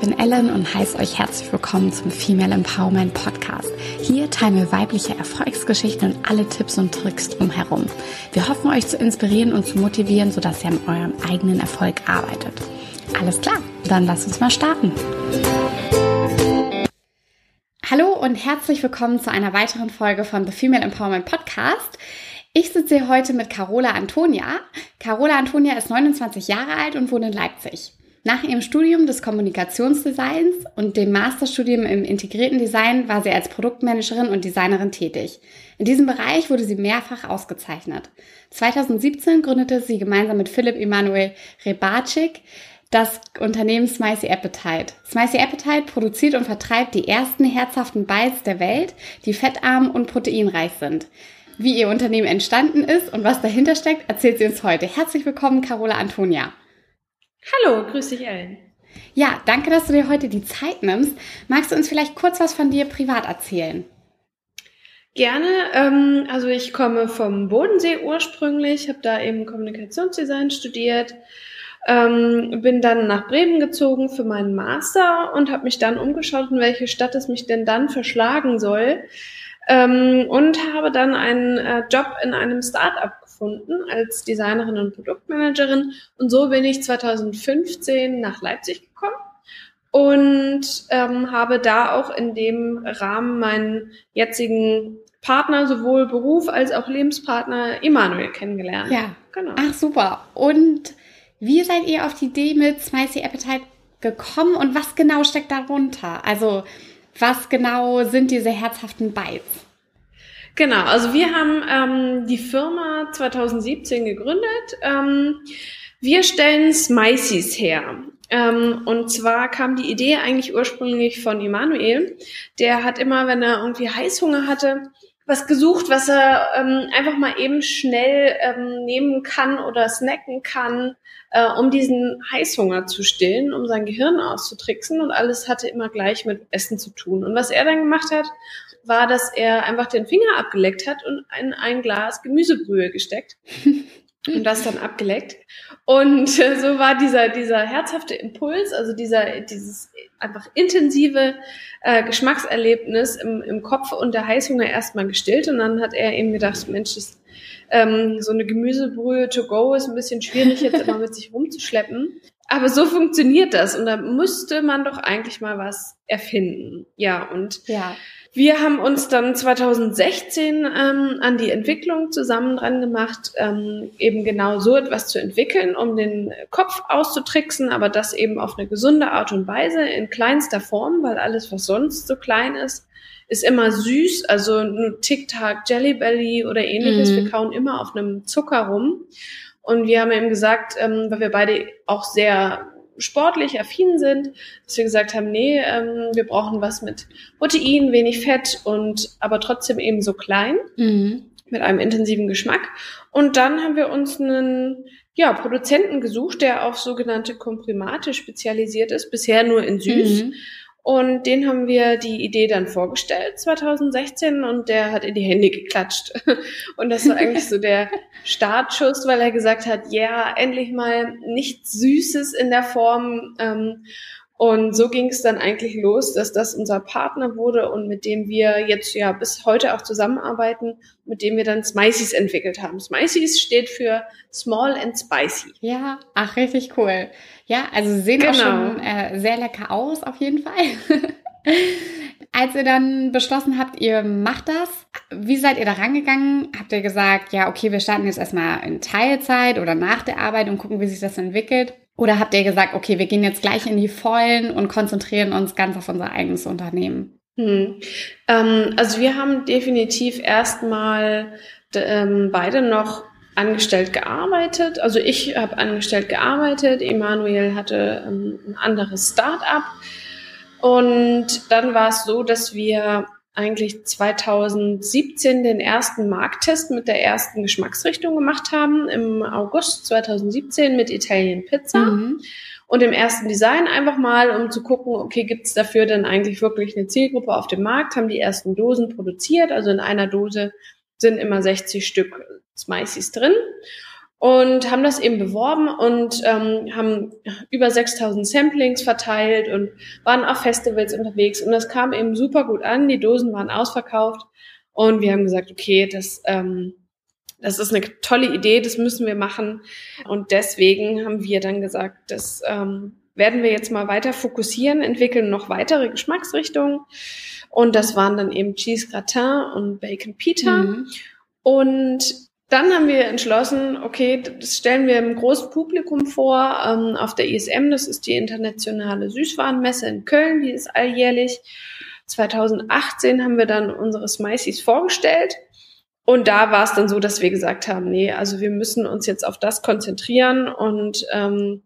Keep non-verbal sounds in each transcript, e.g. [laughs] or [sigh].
bin Ellen und heiße euch herzlich willkommen zum Female Empowerment Podcast. Hier teilen wir weibliche Erfolgsgeschichten und alle Tipps und Tricks drumherum. Wir hoffen, euch zu inspirieren und zu motivieren, sodass ihr an eurem eigenen Erfolg arbeitet. Alles klar, dann lasst uns mal starten. Hallo und herzlich willkommen zu einer weiteren Folge von The Female Empowerment Podcast. Ich sitze hier heute mit Carola Antonia. Carola Antonia ist 29 Jahre alt und wohnt in Leipzig. Nach ihrem Studium des Kommunikationsdesigns und dem Masterstudium im integrierten Design war sie als Produktmanagerin und Designerin tätig. In diesem Bereich wurde sie mehrfach ausgezeichnet. 2017 gründete sie gemeinsam mit Philipp Emanuel Rebacik das Unternehmen Smicy Appetite. Smicy Appetite produziert und vertreibt die ersten herzhaften Bites der Welt, die fettarm und proteinreich sind. Wie ihr Unternehmen entstanden ist und was dahinter steckt, erzählt sie uns heute. Herzlich willkommen, Carola Antonia. Hallo, grüß dich Ellen. Ja, danke, dass du dir heute die Zeit nimmst. Magst du uns vielleicht kurz was von dir privat erzählen? Gerne. Ähm, also ich komme vom Bodensee ursprünglich, habe da eben Kommunikationsdesign studiert, ähm, bin dann nach Bremen gezogen für meinen Master und habe mich dann umgeschaut, in welche Stadt es mich denn dann verschlagen soll. Ähm, und habe dann einen äh, Job in einem Start-up gefunden als Designerin und Produktmanagerin. Und so bin ich 2015 nach Leipzig gekommen und ähm, habe da auch in dem Rahmen meinen jetzigen Partner, sowohl Beruf als auch Lebenspartner Emanuel kennengelernt. Ja, genau. Ach super. Und wie seid ihr auf die Idee mit Spicy Appetite gekommen und was genau steckt darunter? Also was genau sind diese herzhaften Bites? Genau, also wir haben ähm, die Firma 2017 gegründet. Ähm, wir stellen Smicies her. Ähm, und zwar kam die Idee eigentlich ursprünglich von Emanuel. Der hat immer, wenn er irgendwie Heißhunger hatte, was gesucht, was er ähm, einfach mal eben schnell ähm, nehmen kann oder snacken kann, äh, um diesen Heißhunger zu stillen, um sein Gehirn auszutricksen. Und alles hatte immer gleich mit Essen zu tun. Und was er dann gemacht hat, war, dass er einfach den Finger abgeleckt hat und in ein Glas Gemüsebrühe gesteckt [laughs] und das dann abgeleckt. Und äh, so war dieser, dieser herzhafte Impuls, also dieser, dieses einfach intensive äh, Geschmackserlebnis im, im Kopf und der Heißhunger erstmal gestillt. Und dann hat er eben gedacht, Mensch, das, ähm, so eine Gemüsebrühe to go ist ein bisschen schwierig, jetzt immer mit sich rumzuschleppen. Aber so funktioniert das. Und da müsste man doch eigentlich mal was erfinden. Ja, und ja. Wir haben uns dann 2016 ähm, an die Entwicklung zusammen dran gemacht, ähm, eben genau so etwas zu entwickeln, um den Kopf auszutricksen, aber das eben auf eine gesunde Art und Weise in kleinster Form, weil alles, was sonst so klein ist, ist immer süß, also nur Tic-Tac, Jelly Belly oder ähnliches. Mhm. Wir kauen immer auf einem Zucker rum. Und wir haben eben gesagt, ähm, weil wir beide auch sehr sportlich affin sind, dass wir gesagt haben, nee, ähm, wir brauchen was mit Protein, wenig Fett und aber trotzdem eben so klein mhm. mit einem intensiven Geschmack. Und dann haben wir uns einen ja, Produzenten gesucht, der auf sogenannte Komprimate spezialisiert ist, bisher nur in süß. Mhm. Und den haben wir die Idee dann vorgestellt 2016 und der hat in die Hände geklatscht. [laughs] Und das war eigentlich so der Startschuss, weil er gesagt hat, ja, yeah, endlich mal nichts Süßes in der Form. Ähm, und so ging es dann eigentlich los, dass das unser Partner wurde und mit dem wir jetzt ja bis heute auch zusammenarbeiten, mit dem wir dann Smicies entwickelt haben. Smicies steht für Small and Spicy. Ja, ach, richtig cool. Ja, also sie sehen genau. auch schon äh, sehr lecker aus, auf jeden Fall. [laughs] Als ihr dann beschlossen habt, ihr macht das, wie seid ihr da rangegangen? Habt ihr gesagt, ja, okay, wir starten jetzt erstmal in Teilzeit oder nach der Arbeit und gucken, wie sich das entwickelt? Oder habt ihr gesagt, okay, wir gehen jetzt gleich in die Vollen und konzentrieren uns ganz auf unser eigenes Unternehmen? Hm. Ähm, also wir haben definitiv erstmal ähm, beide noch angestellt gearbeitet. Also ich habe angestellt gearbeitet, Emanuel hatte ähm, ein anderes Start-up. Und dann war es so, dass wir eigentlich 2017 den ersten Markttest mit der ersten Geschmacksrichtung gemacht haben, im August 2017 mit Italian Pizza. Mhm. Und im ersten Design einfach mal, um zu gucken, okay, gibt's dafür denn eigentlich wirklich eine Zielgruppe auf dem Markt, haben die ersten Dosen produziert. Also in einer Dose sind immer 60 Stück Smicies drin. Und haben das eben beworben und ähm, haben über 6000 Samplings verteilt und waren auf Festivals unterwegs und das kam eben super gut an. Die Dosen waren ausverkauft und wir haben gesagt, okay, das, ähm, das ist eine tolle Idee, das müssen wir machen und deswegen haben wir dann gesagt, das ähm, werden wir jetzt mal weiter fokussieren, entwickeln noch weitere Geschmacksrichtungen und das waren dann eben Cheese Gratin und Bacon Pita mhm. und dann haben wir entschlossen, okay, das stellen wir im großen Publikum vor ähm, auf der ISM. Das ist die internationale Süßwarenmesse in Köln, die ist alljährlich. 2018 haben wir dann unsere Smiceys vorgestellt. Und da war es dann so, dass wir gesagt haben, nee, also wir müssen uns jetzt auf das konzentrieren und ähm,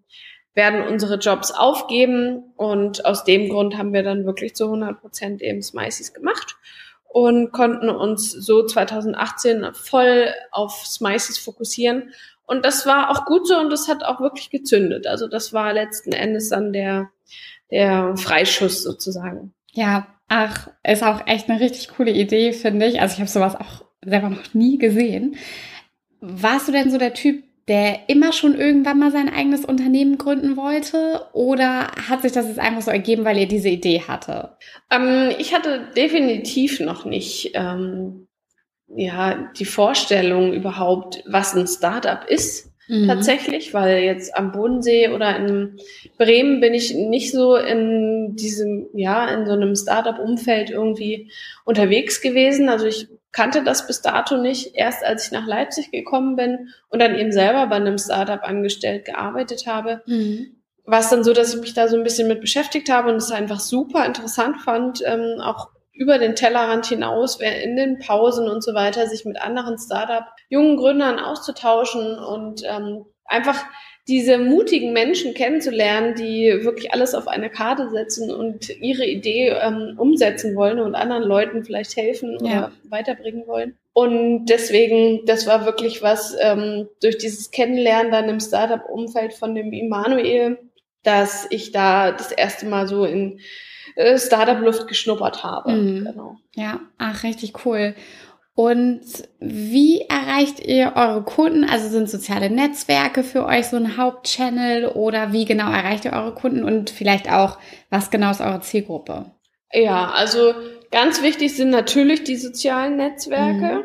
werden unsere Jobs aufgeben. Und aus dem Grund haben wir dann wirklich zu 100 Prozent eben Smiceys gemacht und konnten uns so 2018 voll auf Smices fokussieren. Und das war auch gut so und das hat auch wirklich gezündet. Also das war letzten Endes dann der, der Freischuss sozusagen. Ja, ach, ist auch echt eine richtig coole Idee, finde ich. Also ich habe sowas auch selber noch nie gesehen. Warst du denn so der Typ, der immer schon irgendwann mal sein eigenes Unternehmen gründen wollte? Oder hat sich das jetzt einfach so ergeben, weil ihr diese Idee hatte? Ähm, ich hatte definitiv noch nicht ähm, ja, die Vorstellung überhaupt, was ein Startup ist. Mhm. Tatsächlich, weil jetzt am Bodensee oder in Bremen bin ich nicht so in diesem, ja, in so einem Startup-Umfeld irgendwie unterwegs gewesen. Also ich kannte das bis dato nicht. Erst als ich nach Leipzig gekommen bin und dann eben selber bei einem Startup angestellt gearbeitet habe, mhm. war es dann so, dass ich mich da so ein bisschen mit beschäftigt habe und es einfach super interessant fand, ähm, auch über den Tellerrand hinaus, in den Pausen und so weiter, sich mit anderen Startup, jungen Gründern auszutauschen und ähm, einfach diese mutigen Menschen kennenzulernen, die wirklich alles auf eine Karte setzen und ihre Idee ähm, umsetzen wollen und anderen Leuten vielleicht helfen oder ja. weiterbringen wollen. Und deswegen, das war wirklich was ähm, durch dieses Kennenlernen dann im Startup-Umfeld von dem Immanuel, dass ich da das erste Mal so in äh, Startup-Luft geschnuppert habe. Mhm. Genau. Ja, ach, richtig cool. Und wie erreicht ihr eure Kunden? Also sind soziale Netzwerke für euch so ein Hauptchannel oder wie genau erreicht ihr eure Kunden und vielleicht auch, was genau ist eure Zielgruppe? Ja, also ganz wichtig sind natürlich die sozialen Netzwerke. Mhm.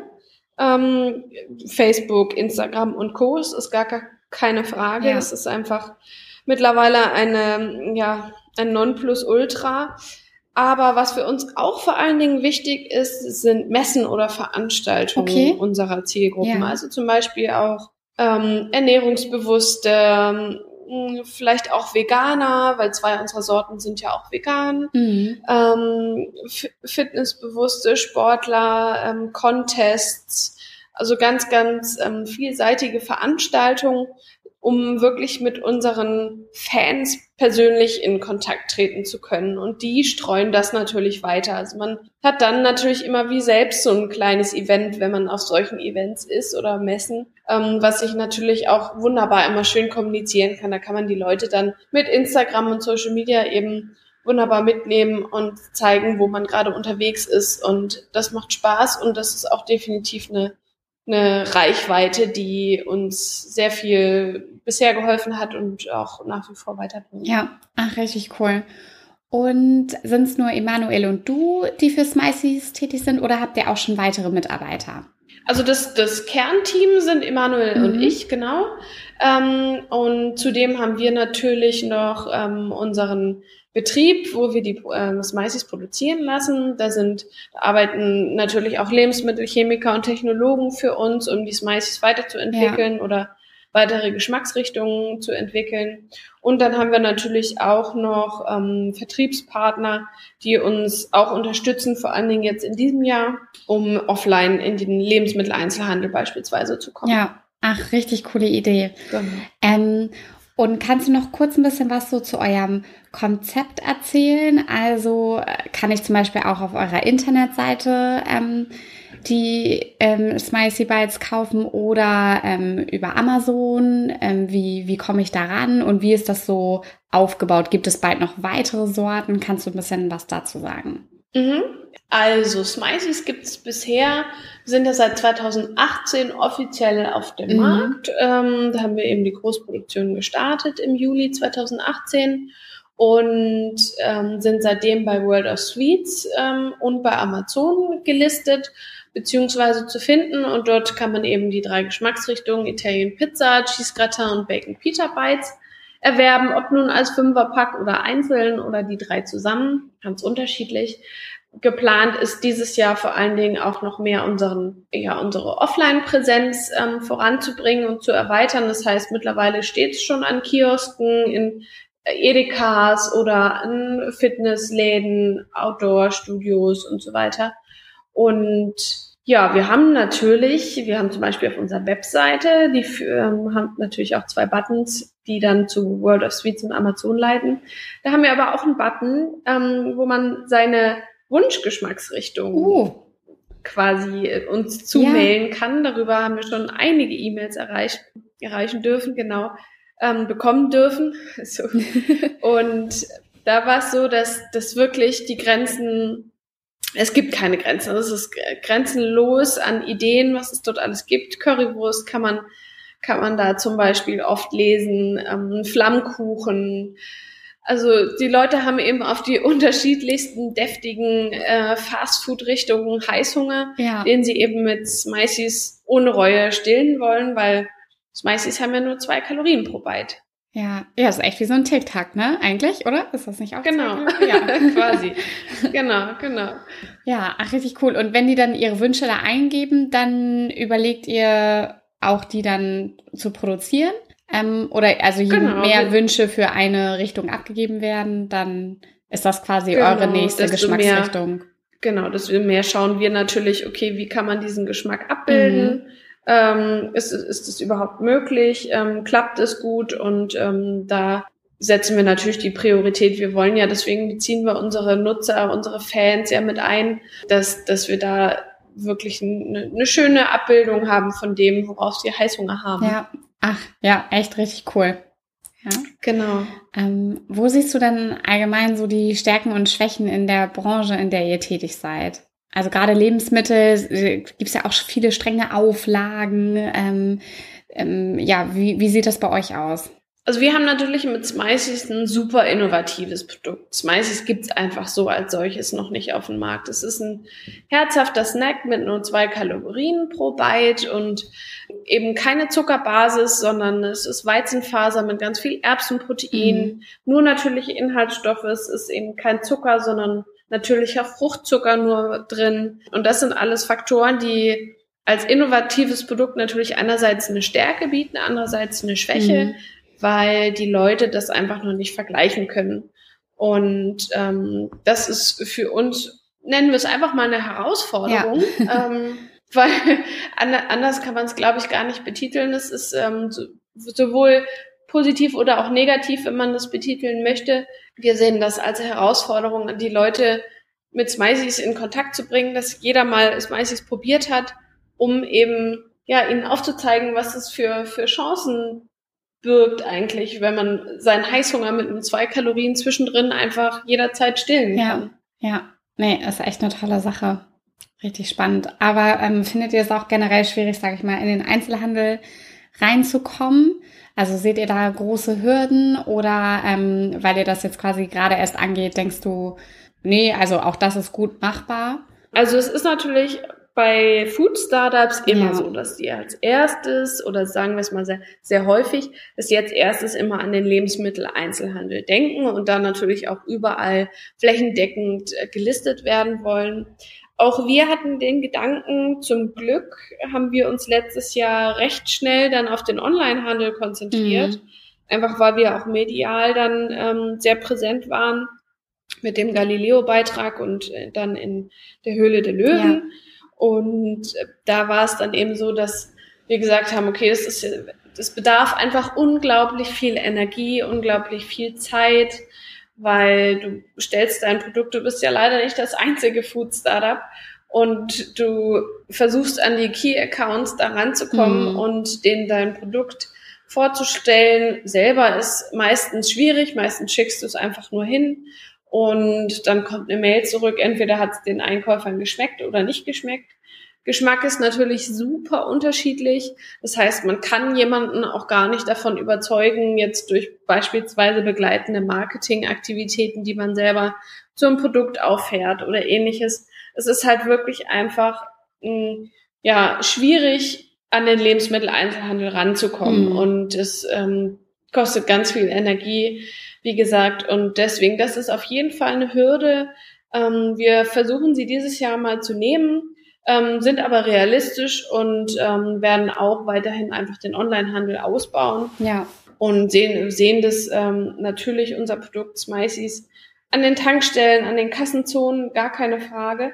Ähm, Facebook, Instagram und Co. Das ist gar keine Frage. Es ist einfach mittlerweile eine, ja, ein Nonplusultra. Aber was für uns auch vor allen Dingen wichtig ist, sind Messen oder Veranstaltungen okay. unserer Zielgruppen. Ja. Also zum Beispiel auch ähm, ernährungsbewusste, ähm, vielleicht auch Veganer, weil zwei unserer Sorten sind ja auch vegan. Mhm. Ähm, fitnessbewusste Sportler, ähm, Contests, also ganz, ganz ähm, vielseitige Veranstaltungen, um wirklich mit unseren Fans persönlich in Kontakt treten zu können. Und die streuen das natürlich weiter. Also man hat dann natürlich immer wie selbst so ein kleines Event, wenn man auf solchen Events ist oder Messen, ähm, was sich natürlich auch wunderbar immer schön kommunizieren kann. Da kann man die Leute dann mit Instagram und Social Media eben wunderbar mitnehmen und zeigen, wo man gerade unterwegs ist. Und das macht Spaß und das ist auch definitiv eine eine Reichweite, die uns sehr viel bisher geholfen hat und auch nach wie vor weiterbringt. Ja, ach, richtig cool. Und sind es nur Emanuel und du, die für Smiceys tätig sind oder habt ihr auch schon weitere Mitarbeiter? Also das, das Kernteam sind Emanuel mhm. und ich, genau. Ähm, und zudem haben wir natürlich noch ähm, unseren Betrieb, wo wir die äh, Smiceys produzieren lassen. Da sind, da arbeiten natürlich auch Lebensmittelchemiker und Technologen für uns, um die Smiceys weiterzuentwickeln ja. oder weitere Geschmacksrichtungen zu entwickeln. Und dann haben wir natürlich auch noch ähm, Vertriebspartner, die uns auch unterstützen, vor allen Dingen jetzt in diesem Jahr, um offline in den Lebensmitteleinzelhandel beispielsweise zu kommen. Ja, ach, richtig coole Idee. Genau. Ähm, und kannst du noch kurz ein bisschen was so zu eurem Konzept erzählen? Also äh, kann ich zum Beispiel auch auf eurer Internetseite ähm, die ähm, Spicy Bites kaufen oder ähm, über Amazon? Ähm, wie wie komme ich daran und wie ist das so aufgebaut? Gibt es bald noch weitere Sorten? Kannst du ein bisschen was dazu sagen? Mhm. Also, Smiceys gibt es bisher, sind ja seit 2018 offiziell auf dem mhm. Markt. Ähm, da haben wir eben die Großproduktion gestartet im Juli 2018 und ähm, sind seitdem bei World of Sweets ähm, und bei Amazon gelistet beziehungsweise zu finden und dort kann man eben die drei Geschmacksrichtungen Italian Pizza, Cheese Gratin und Bacon Pita Bites erwerben, ob nun als Fünferpack oder einzeln oder die drei zusammen, ganz unterschiedlich. Geplant ist dieses Jahr vor allen Dingen auch noch mehr unseren, ja, unsere Offline-Präsenz ähm, voranzubringen und zu erweitern. Das heißt, mittlerweile steht es schon an Kiosken, in Edekas oder an Fitnessläden, Outdoor-Studios und so weiter. Und ja, wir haben natürlich, wir haben zum Beispiel auf unserer Webseite, die ähm, haben natürlich auch zwei Buttons, die dann zu World of Sweets und Amazon leiten. Da haben wir aber auch einen Button, ähm, wo man seine Wunschgeschmacksrichtung uh. quasi äh, uns zumailen ja. kann. Darüber haben wir schon einige E-Mails erreicht, erreichen dürfen, genau, ähm, bekommen dürfen. [laughs] So. [laughs] und da war es so, dass, dass wirklich die Grenzen, es gibt keine Grenzen. Es ist grenzenlos an Ideen, was es dort alles gibt. Currywurst kann man, kann man da zum Beispiel oft lesen, ähm, Flammkuchen, also die Leute haben eben auf die [laughs] unterschiedlichsten deftigen äh, Fastfood-Richtungen Heißhunger, ja. den sie eben mit Smiceys ohne Reue stillen wollen, weil Smiceys haben ja nur zwei Kalorien pro Bite. Ja, ja, ist echt wie so ein TikTok, ne? Eigentlich, oder? Ist das nicht auch? Genau, [laughs] ja, quasi. genau, genau. Ja, ach, richtig cool. Und wenn die dann ihre Wünsche da eingeben, dann überlegt ihr auch, die dann zu produzieren? Ähm, oder also je genau. mehr Wünsche für eine Richtung abgegeben werden, dann ist das quasi genau, eure nächste Geschmacksrichtung. Mehr, genau, desto mehr schauen wir natürlich, okay, wie kann man diesen Geschmack abbilden? Mhm. Ähm, ist, ist es überhaupt möglich? Ähm, klappt es gut? Und ähm, da setzen wir natürlich die Priorität. Wir wollen ja, deswegen beziehen wir unsere Nutzer, unsere Fans ja mit ein, dass, dass wir da wirklich eine, eine schöne Abbildung haben von dem, worauf sie Heißhunger haben. Ja, Ach, ja, echt richtig cool. Ja. Genau. Ähm, wo siehst du denn allgemein so die Stärken und Schwächen in der Branche, in der ihr tätig seid? Also gerade Lebensmittel äh, gibt es ja auch viele strenge Auflagen. Ähm, ähm, ja, wie, wie sieht das bei euch aus? Also wir haben natürlich mit Smiceys ein super innovatives Produkt. Smiceys gibt's einfach so als solches noch nicht auf dem Markt. Es ist ein herzhafter Snack mit nur zwei Kalorien pro Bite und eben keine Zuckerbasis, sondern es ist Weizenfaser mit ganz viel Erbsenprotein, mhm. nur natürliche Inhaltsstoffe. Es ist eben kein Zucker, sondern natürlicher Fruchtzucker nur drin. Und das sind alles Faktoren, die als innovatives Produkt natürlich einerseits eine Stärke bieten, andererseits eine Schwäche. Mhm weil die Leute das einfach noch nicht vergleichen können. Und ähm, das ist für uns, nennen wir es einfach mal eine Herausforderung, ja. ähm, [laughs] weil anders kann man es, glaube ich, gar nicht betiteln. Es ist ähm, so, sowohl positiv oder auch negativ, wenn man das betiteln möchte. Wir sehen das als Herausforderung, die Leute mit Smileys in Kontakt zu bringen, dass jeder mal Smileys probiert hat, um eben ja ihnen aufzuzeigen, was es für für Chancen birgt eigentlich, wenn man seinen Heißhunger mit nur zwei Kalorien zwischendrin einfach jederzeit stillen kann. Ja, ja. Nee, ist echt eine tolle Sache. Richtig spannend. Aber ähm, findet ihr es auch generell schwierig, sage ich mal, in den Einzelhandel reinzukommen? Also seht ihr da große Hürden oder ähm, weil ihr das jetzt quasi gerade erst angeht, denkst du, nee, also auch das ist gut machbar? Also es ist natürlich bei Food Startups immer ja. so, dass die als erstes oder sagen wir es mal sehr, sehr häufig, dass als erstes immer an den Lebensmitteleinzelhandel denken und dann natürlich auch überall flächendeckend äh, gelistet werden wollen. Auch wir hatten den Gedanken, zum Glück haben wir uns letztes Jahr recht schnell dann auf den Onlinehandel konzentriert, mhm. einfach weil wir auch medial dann ähm, sehr präsent waren mit dem Galileo-Beitrag und äh, dann in der Höhle der Löwen. Ja und da war es dann eben so, dass wir gesagt haben, okay, das ist, das bedarf einfach unglaublich viel Energie, unglaublich viel Zeit, weil du stellst dein Produkt, du bist ja leider nicht das einzige Food Startup und du versuchst an die Key Accounts da ranzukommen mhm. und denen dein Produkt vorzustellen. Selber ist meistens schwierig, meistens schickst du es einfach nur hin und dann kommt eine Mail zurück, entweder hat es den Einkäufern geschmeckt oder nicht geschmeckt. Geschmack ist natürlich super unterschiedlich. Das heißt, man kann jemanden auch gar nicht davon überzeugen, jetzt durch beispielsweise begleitende Marketingaktivitäten, die man selber zum Produkt auffährt oder ähnliches. Es ist halt wirklich einfach hm, ja schwierig, an den Lebensmitteleinzelhandel ranzukommen. Mhm. Und es ähm, kostet ganz viel Energie, wie gesagt. Und deswegen, das ist auf jeden Fall eine Hürde. Ähm, wir versuchen sie dieses Jahr mal zu nehmen, ähm, sind aber realistisch und ähm, werden auch weiterhin einfach den Onlinehandel ausbauen. Ja. Und sehen, sehen das ähm, natürlich unser Produkt Smiceys an den Tankstellen, an den Kassenzonen, gar keine Frage.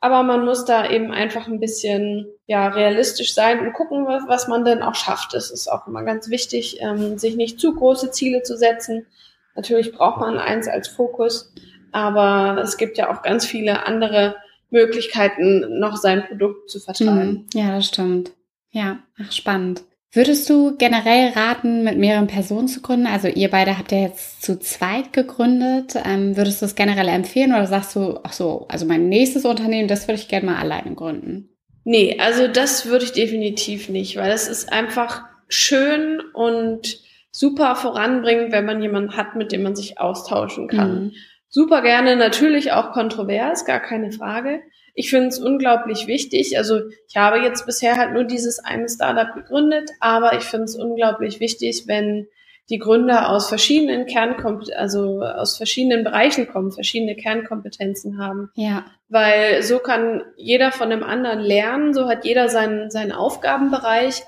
Aber man muss da eben einfach ein bisschen ja, realistisch sein und gucken, was, was man denn auch schafft. Es ist auch immer ganz wichtig, ähm, sich nicht zu große Ziele zu setzen. Natürlich braucht man eins als Fokus, aber es gibt ja auch ganz viele andere Möglichkeiten, noch sein Produkt zu vertreiben. Mhm. Ja, das stimmt. Ja, ach, spannend. Würdest du generell raten, mit mehreren Personen zu gründen? Also ihr beide habt ja jetzt zu zweit gegründet. Ähm, würdest du es generell empfehlen oder sagst du, ach so, also mein nächstes Unternehmen, das würde ich gerne mal alleine gründen? Nee, also das würde ich definitiv nicht, weil es ist einfach schön und super voranbringend, wenn man jemanden hat, mit dem man sich austauschen kann. Mhm. Super gerne, natürlich auch kontrovers, gar keine Frage. Ich finde es unglaublich wichtig. Also ich habe jetzt bisher halt nur dieses eine Startup gegründet, aber ich finde es unglaublich wichtig, wenn die Gründer aus verschiedenen Kernkompetenzen, also aus verschiedenen Bereichen kommen, verschiedene Kernkompetenzen haben. Ja. Weil so kann jeder von dem anderen lernen, so hat jeder seinen, seinen Aufgabenbereich,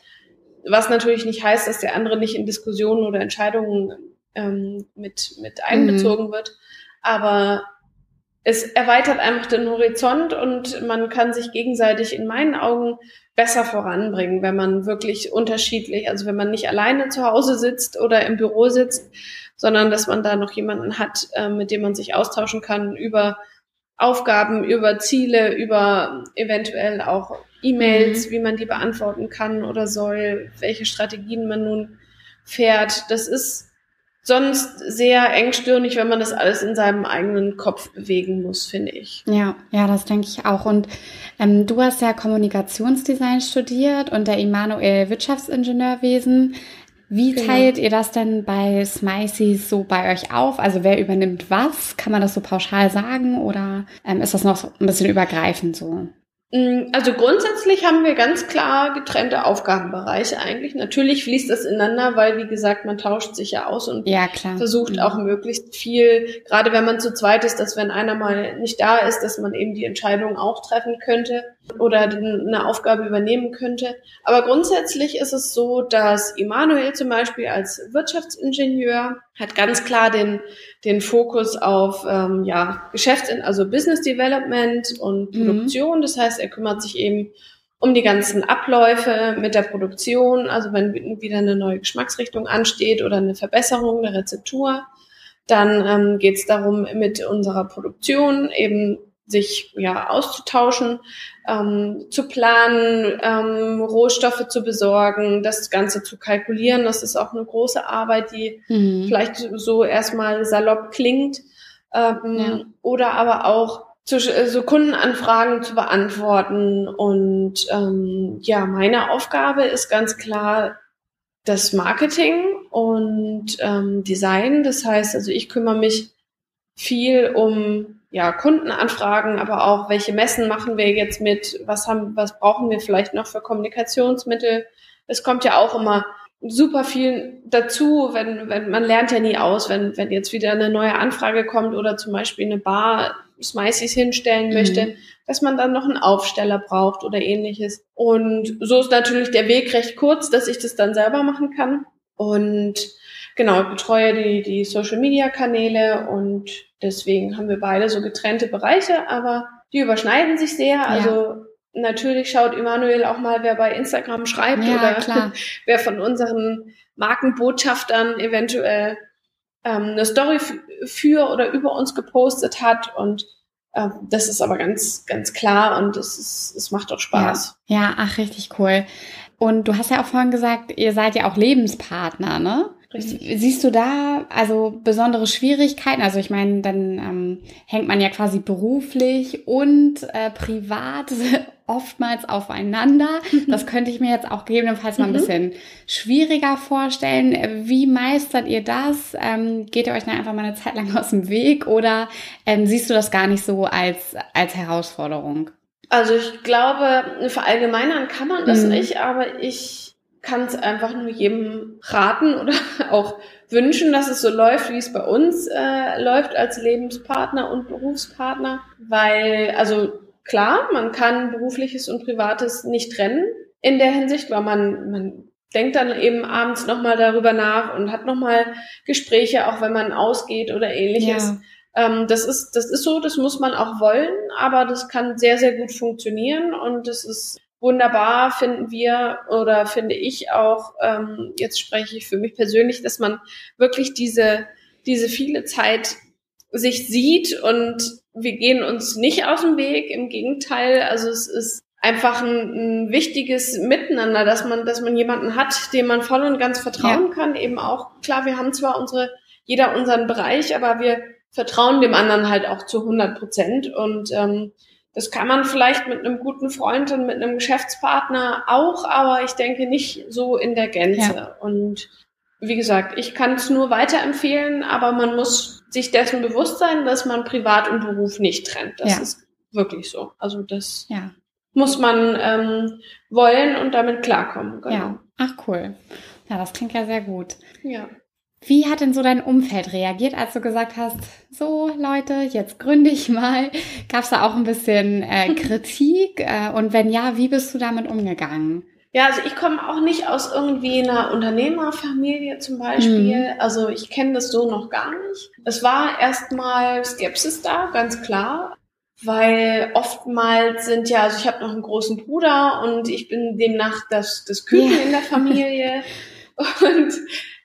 was natürlich nicht heißt, dass der andere nicht in Diskussionen oder Entscheidungen ähm, mit, mit einbezogen mhm. wird. Aber es erweitert einfach den Horizont und man kann sich gegenseitig in meinen Augen besser voranbringen, wenn man wirklich unterschiedlich, also wenn man nicht alleine zu Hause sitzt oder im Büro sitzt, sondern dass man da noch jemanden hat, äh, mit dem man sich austauschen kann über Aufgaben, über Ziele, über eventuell auch E-Mails, mhm. wie man die beantworten kann oder soll, welche Strategien man nun fährt. Das ist sonst sehr engstirnig, wenn man das alles in seinem eigenen Kopf bewegen muss, finde ich. Ja, ja, das denke ich auch. Und ähm, du hast ja Kommunikationsdesign studiert und der Immanuel Wirtschaftsingenieurwesen. Wie genau. teilt ihr das denn bei Smiceys so bei euch auf? Also wer übernimmt was? Kann man das so pauschal sagen oder ähm, ist das noch ein bisschen übergreifend so? Mm, also grundsätzlich haben wir ganz klar getrennte Aufgabenbereiche eigentlich. Natürlich fließt das ineinander, weil wie gesagt, man tauscht sich ja aus und ja, versucht mhm. auch möglichst viel, gerade wenn man zu zweit ist, dass wenn einer mal nicht da ist, dass man eben die Entscheidung auch treffen könnte oder eine Aufgabe übernehmen könnte. Aber grundsätzlich ist es so, dass Immanuel zum Beispiel als Wirtschaftsingenieur hat ganz klar den, den Fokus auf ähm, ja, Geschäfts-, also Business Development und mhm. Produktion. Das heißt, er kümmert sich eben um die ganzen Abläufe mit der Produktion, also wenn wieder eine neue Geschmacksrichtung ansteht oder eine Verbesserung der Rezeptur, dann ähm, geht es darum, mit unserer Produktion eben sich ja auszutauschen, ähm, zu planen, ähm, Rohstoffe zu besorgen, das Ganze zu kalkulieren. Das ist auch eine große Arbeit, die mhm. vielleicht so erstmal salopp klingt. Ähm, ja. Oder aber auch zu, äh, so Kundenanfragen zu beantworten. Und ähm, ja, meine Aufgabe ist ganz klar das Marketing und ähm, Design. Das heißt, also ich kümmere mich viel um ja, Kundenanfragen, aber auch, welche Messen machen wir jetzt mit, was haben, was brauchen wir vielleicht noch für Kommunikationsmittel. Es kommt ja auch immer super viel dazu, wenn, wenn man lernt ja nie aus, wenn, wenn jetzt wieder eine neue Anfrage kommt oder zum Beispiel eine Bar Smiceys hinstellen mhm. möchte, dass man dann noch einen Aufsteller braucht oder ähnliches. Und so ist natürlich der Weg recht kurz, dass ich das dann selber machen kann. Und genau, ich betreue die, die Social Media Kanäle und deswegen haben wir beide so getrennte Bereiche, aber die überschneiden sich sehr. Ja. Also natürlich schaut Emanuel auch mal, wer bei Instagram schreibt ja, oder klar. [laughs] wer von unseren Markenbotschaftern eventuell ähm, eine Story für oder über uns gepostet hat und ähm, das ist aber ganz, ganz klar und es, ist, es macht auch Spaß. Ja, ja ach, richtig cool. Und du hast ja auch vorhin gesagt, ihr seid ja auch Lebenspartner, ne? Richtig. Siehst du da also besondere Schwierigkeiten? Also ich meine, dann ähm, hängt man ja quasi beruflich und äh, privat [laughs] oftmals aufeinander. [laughs] Das könnte ich mir jetzt auch gegebenenfalls mal ein Mhm. bisschen schwieriger vorstellen. Wie meistert ihr das? Ähm, geht ihr euch dann einfach mal eine Zeit lang aus dem Weg oder ähm, siehst du das gar nicht so als, als Herausforderung? Also ich glaube, verallgemeinern kann man das Mhm. nicht, aber ich kann es einfach nur jedem raten oder [laughs] auch wünschen, dass es so läuft, wie es bei uns äh, läuft als Lebenspartner und Berufspartner. Weil, also klar, man kann berufliches und privates nicht trennen in der Hinsicht, weil man, man denkt dann eben abends nochmal darüber nach und hat nochmal Gespräche, auch wenn man ausgeht oder ähnliches. Ähm, das ist, das ist so, das muss man auch wollen, aber das kann sehr, sehr gut funktionieren und das ist wunderbar, finden wir oder finde ich auch, ähm, jetzt spreche ich für mich persönlich, dass man wirklich diese, diese viele Zeit sich sieht und wir gehen uns nicht aus dem Weg, im Gegenteil, also es ist einfach ein, ein wichtiges Miteinander, dass man, dass man jemanden hat, dem man voll und ganz vertrauen kann, eben auch, klar, wir haben zwar unsere, jeder unseren Bereich, aber wir vertrauen dem anderen halt auch zu 100 Prozent. Und ähm, das kann man vielleicht mit einem guten Freund und mit einem Geschäftspartner auch, aber ich denke nicht so in der Gänze. Und wie gesagt, ich kann es nur weiterempfehlen, aber man muss sich dessen bewusst sein, dass man Privat und Beruf nicht trennt. Das Ja. ist wirklich so. Also das Ja. muss man ähm, wollen und damit klarkommen. Genau. Ja. Ach cool. Ja, das klingt ja sehr gut. ja. Wie hat denn so dein Umfeld reagiert, als du gesagt hast, so Leute, jetzt gründe ich mal? Gab es da auch ein bisschen äh, [laughs] Kritik? Äh, und wenn ja, wie bist du damit umgegangen? Ja, also ich komme auch nicht aus irgendwie einer Unternehmerfamilie zum Beispiel. Mhm. Also ich kenne das so noch gar nicht. Es war erstmal Skepsis da, ganz klar. Weil oftmals sind ja, also ich habe noch einen großen Bruder und ich bin demnach das, das Küken Ja. in der Familie. [laughs] Und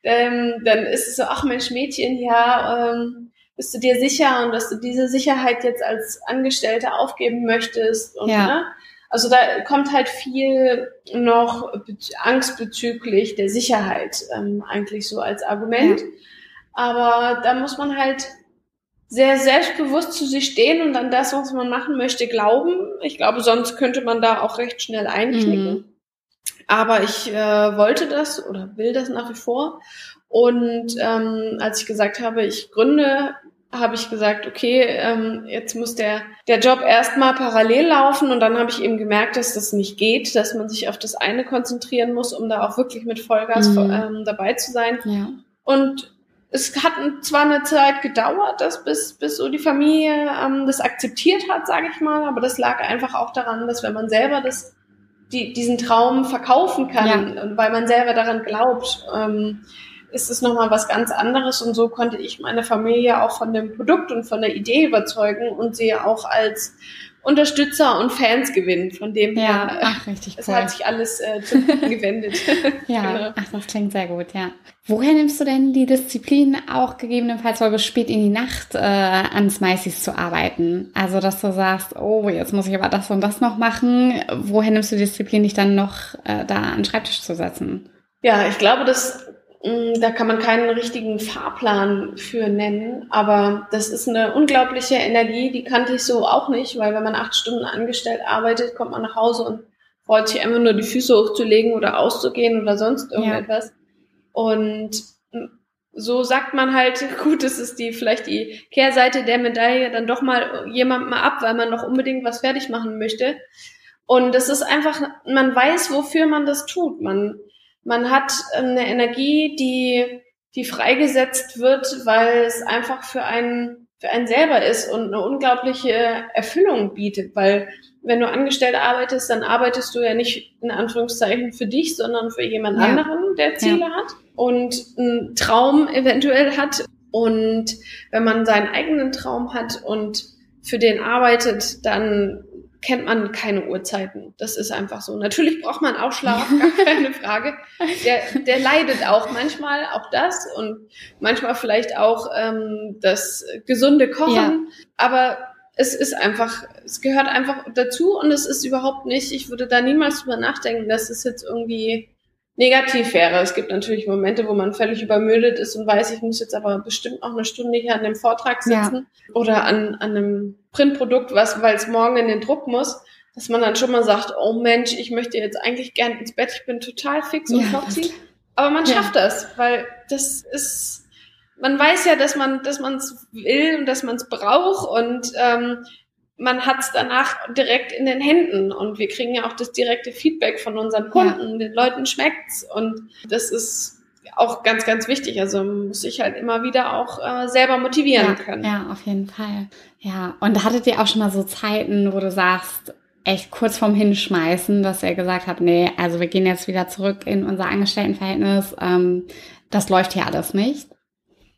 ähm, dann ist es so, ach Mensch Mädchen, ja, ähm, bist du dir sicher und dass du diese Sicherheit jetzt als Angestellte aufgeben möchtest und Ja. ne? Also da kommt halt viel noch Angst bezüglich der Sicherheit ähm, eigentlich so als Argument. Aber da muss man halt sehr selbstbewusst zu sich stehen und an das, was man machen möchte, glauben. Ich glaube, sonst könnte man da auch recht schnell einknicken. Mhm. Aber ich äh, wollte das oder will das nach wie vor. Und ähm, als ich gesagt habe, ich gründe, habe ich gesagt, okay, ähm, jetzt muss der, der Job erstmal parallel laufen und dann habe ich eben gemerkt, dass das nicht geht, dass man sich auf das eine konzentrieren muss, um da auch wirklich mit Vollgas Mhm. ähm, dabei zu sein. Ja. Und es hat zwar eine Zeit gedauert, dass bis, bis so die Familie ähm, das akzeptiert hat, sage ich mal, aber das lag einfach auch daran, dass wenn man selber das, die, diesen Traum verkaufen kann und weil man selber daran glaubt, ähm, ist es nochmal was ganz anderes. Und so konnte ich meine Familie auch von dem Produkt und von der Idee überzeugen und sie auch als Unterstützer und Fans gewinnen. Von dem Ja, her, äh, ach, richtig es cool. hat sich alles äh, zum Guten [laughs] gewendet. [laughs] Ja, Genau. ach, das klingt sehr gut, ja. Woher nimmst du denn die Disziplin, auch gegebenenfalls mal bis spät in die Nacht äh, an Smiceys zu arbeiten? Also, dass du sagst, oh, jetzt muss ich aber das und das noch machen. Woher nimmst du die Disziplin, dich dann noch äh, da an den Schreibtisch zu setzen? Ja, ich glaube, dass mh, da kann man keinen richtigen Fahrplan für nennen, aber das ist eine unglaubliche Energie, die kannte ich so auch nicht, weil wenn man acht Stunden angestellt arbeitet, kommt man nach Hause und freut sich einfach nur die Füße hochzulegen oder auszugehen oder sonst irgendetwas. Und mh, so sagt man halt, [laughs] gut, das ist die vielleicht die Kehrseite der Medaille, dann doch mal jemand mal ab, weil man noch unbedingt was fertig machen möchte. Und das ist einfach, man weiß, wofür man das tut. Man man hat eine Energie, die, die freigesetzt wird, weil es einfach für einen, für einen selber ist und eine unglaubliche Erfüllung bietet, weil wenn du angestellt arbeitest, dann arbeitest du ja nicht in Anführungszeichen für dich, sondern für jemand Ja. anderen, der Ziele hat und einen Traum eventuell hat. Und wenn man seinen eigenen Traum hat und für den arbeitet, dann kennt man keine Uhrzeiten. Das ist einfach so. Natürlich braucht man auch [laughs] Schlaf, gar keine Frage. Der, der leidet auch manchmal, auch das und manchmal vielleicht auch ähm, das gesunde Kochen. Ja. Aber es ist einfach, es gehört einfach dazu und es ist überhaupt nicht, ich würde da niemals drüber nachdenken, dass es jetzt irgendwie negativ wäre. Es gibt natürlich Momente, wo man völlig übermüdet ist und weiß, ich muss jetzt aber bestimmt noch eine Stunde hier an dem Vortrag sitzen ja. oder an, an einem Printprodukt, was, weil es morgen in den Druck muss, dass man dann schon mal sagt, oh Mensch, ich möchte jetzt eigentlich gern ins Bett, ich bin total fix und ja. Aber man schafft ja. das, weil das ist, man weiß ja, dass man, dass man es will und dass man es braucht und ähm, man hat es danach direkt in den Händen und wir kriegen ja auch das direkte Feedback von unseren Kunden. Ja. Den Leuten schmeckt's und das ist auch ganz, ganz wichtig. Also muss ich halt immer wieder auch äh, selber motivieren ja, können. Ja, auf jeden Fall. Ja, und hattet ihr auch schon mal so Zeiten, wo du sagst, echt kurz vorm Hinschmeißen, dass ihr gesagt habt, nee, also wir gehen jetzt wieder zurück in unser Angestelltenverhältnis, ähm, das läuft hier alles nicht?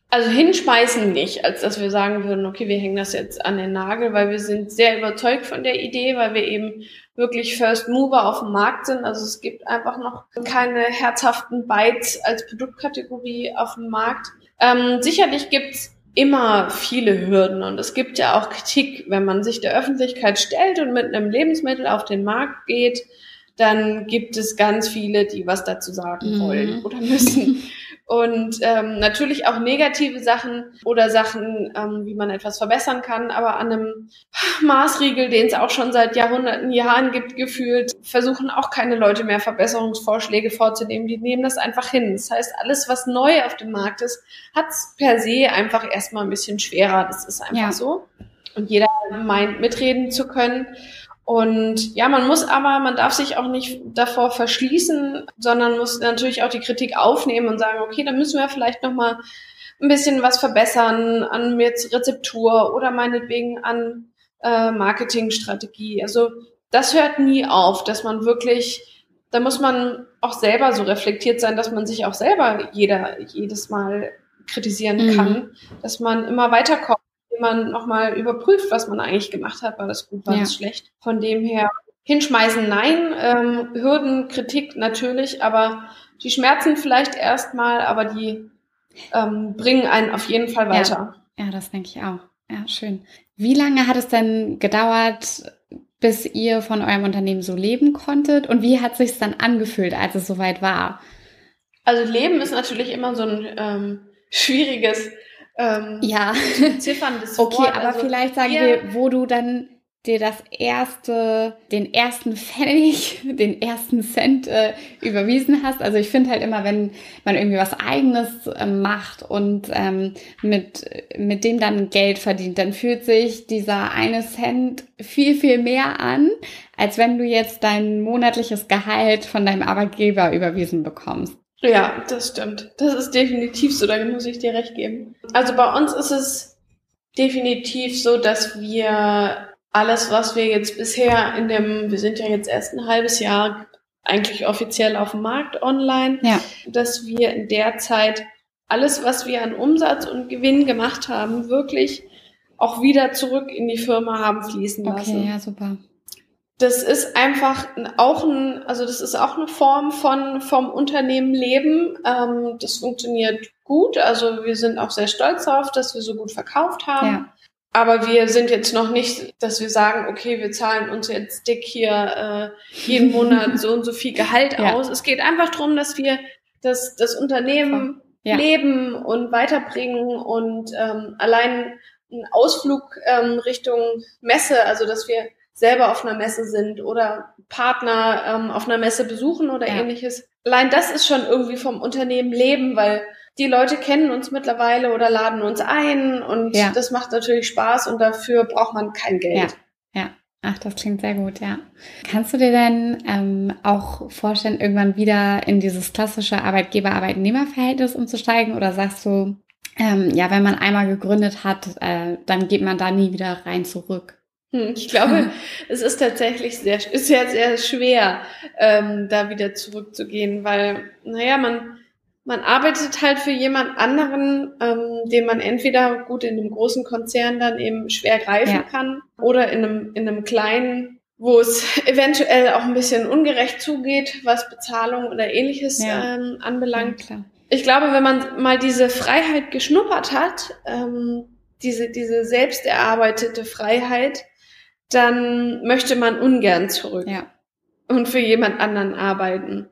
Also hinschmeißen nicht, als dass wir sagen würden, okay, wir hängen das jetzt an den Nagel, weil wir sind sehr überzeugt von der Idee, weil wir eben wirklich First Mover auf dem Markt sind. Also es gibt einfach noch keine herzhaften Bytes als Produktkategorie auf dem Markt. Ähm, sicherlich gibt's immer viele Hürden und es gibt ja auch Kritik, wenn man sich der Öffentlichkeit stellt und mit einem Lebensmittel auf den Markt geht, dann gibt es ganz viele, die was dazu sagen mhm. wollen oder müssen. [laughs] Und ähm, natürlich auch negative Sachen oder Sachen, ähm, wie man etwas verbessern kann, aber an einem Maßriegel, den es auch schon seit Jahrhunderten, Jahren gibt, gefühlt, versuchen auch keine Leute mehr Verbesserungsvorschläge vorzunehmen. Die nehmen das einfach hin. Das heißt, alles, was neu auf dem Markt ist, hat es per se einfach erstmal ein bisschen schwerer. Das ist einfach ja. so. Und jeder meint, mitreden zu können. Und ja, man muss aber, man darf sich auch nicht davor verschließen, sondern muss natürlich auch die Kritik aufnehmen und sagen, okay, dann müssen wir vielleicht noch mal ein bisschen was verbessern an jetzt Rezeptur oder meinetwegen an äh, Marketingstrategie. Also das hört nie auf, dass man wirklich, da muss man auch selber so reflektiert sein, dass man sich auch selber jeder jedes Mal kritisieren mhm. kann, dass man immer weiterkommt man nochmal überprüft, was man eigentlich gemacht hat. War das gut, war ja. das schlecht? Von dem her hinschmeißen, nein. Ähm, Hürden, Kritik natürlich, aber die Schmerzen vielleicht erstmal, aber die ähm, bringen einen auf jeden Fall weiter. Ja, ja das denke ich auch. Ja, schön. Wie lange hat es denn gedauert, bis ihr von eurem Unternehmen so leben konntet? Und wie hat sich dann angefühlt, als es soweit war? Also Leben ist natürlich immer so ein ähm, schwieriges ähm, ja. zifferndes [laughs] Okay, Wort. aber also vielleicht sagen wir, wo du dann dir das erste, den ersten Pfennig, [laughs] den ersten Cent äh, überwiesen hast. Also ich finde halt immer, wenn man irgendwie was eigenes äh, macht und ähm, mit, mit dem dann Geld verdient, dann fühlt sich dieser eine Cent viel, viel mehr an, als wenn du jetzt dein monatliches Gehalt von deinem Arbeitgeber überwiesen bekommst. Ja, das stimmt. Das ist definitiv so, da muss ich dir recht geben. Also bei uns ist es definitiv so, dass wir alles, was wir jetzt bisher in dem, wir sind ja jetzt erst ein halbes Jahr eigentlich offiziell auf dem Markt online, ja. dass wir in der Zeit alles, was wir an Umsatz und Gewinn gemacht haben, wirklich auch wieder zurück in die Firma haben fließen lassen. Okay, ja, super das ist einfach auch ein, also das ist auch eine Form von vom Unternehmen leben. Ähm, das funktioniert gut. Also wir sind auch sehr stolz darauf, dass wir so gut verkauft haben. Ja. Aber wir sind jetzt noch nicht, dass wir sagen, okay, wir zahlen uns jetzt dick hier äh, jeden Monat [laughs] so und so viel Gehalt ja. aus. Es geht einfach darum, dass wir das, das Unternehmen ja. leben und weiterbringen und ähm, allein ein Ausflug ähm, Richtung Messe, also dass wir selber auf einer Messe sind oder Partner ähm, auf einer Messe besuchen oder ja. ähnliches. Allein das ist schon irgendwie vom Unternehmen leben, weil die Leute kennen uns mittlerweile oder laden uns ein und ja. das macht natürlich Spaß und dafür braucht man kein Geld. Ja, ja. Ach, das klingt sehr gut, ja. Kannst du dir denn ähm, auch vorstellen, irgendwann wieder in dieses klassische Arbeitgeber-Arbeitnehmer-Verhältnis umzusteigen oder sagst du, ähm, ja, wenn man einmal gegründet hat, äh, dann geht man da nie wieder rein zurück? Hm, ich glaube, [laughs] es ist tatsächlich sehr, ja sehr schwer, ähm, da wieder zurückzugehen, weil, naja, man, man arbeitet halt für jemand anderen, ähm, den man entweder gut in einem großen Konzern dann eben schwer greifen ja. kann oder in einem, in einem kleinen, wo es [laughs] eventuell auch ein bisschen ungerecht zugeht, was Bezahlung oder ähnliches ja. ähm, anbelangt. Ja, ich glaube, wenn man mal diese Freiheit geschnuppert hat, ähm, diese, diese selbst erarbeitete Freiheit, dann möchte man ungern zurück Ja. und für jemand anderen arbeiten.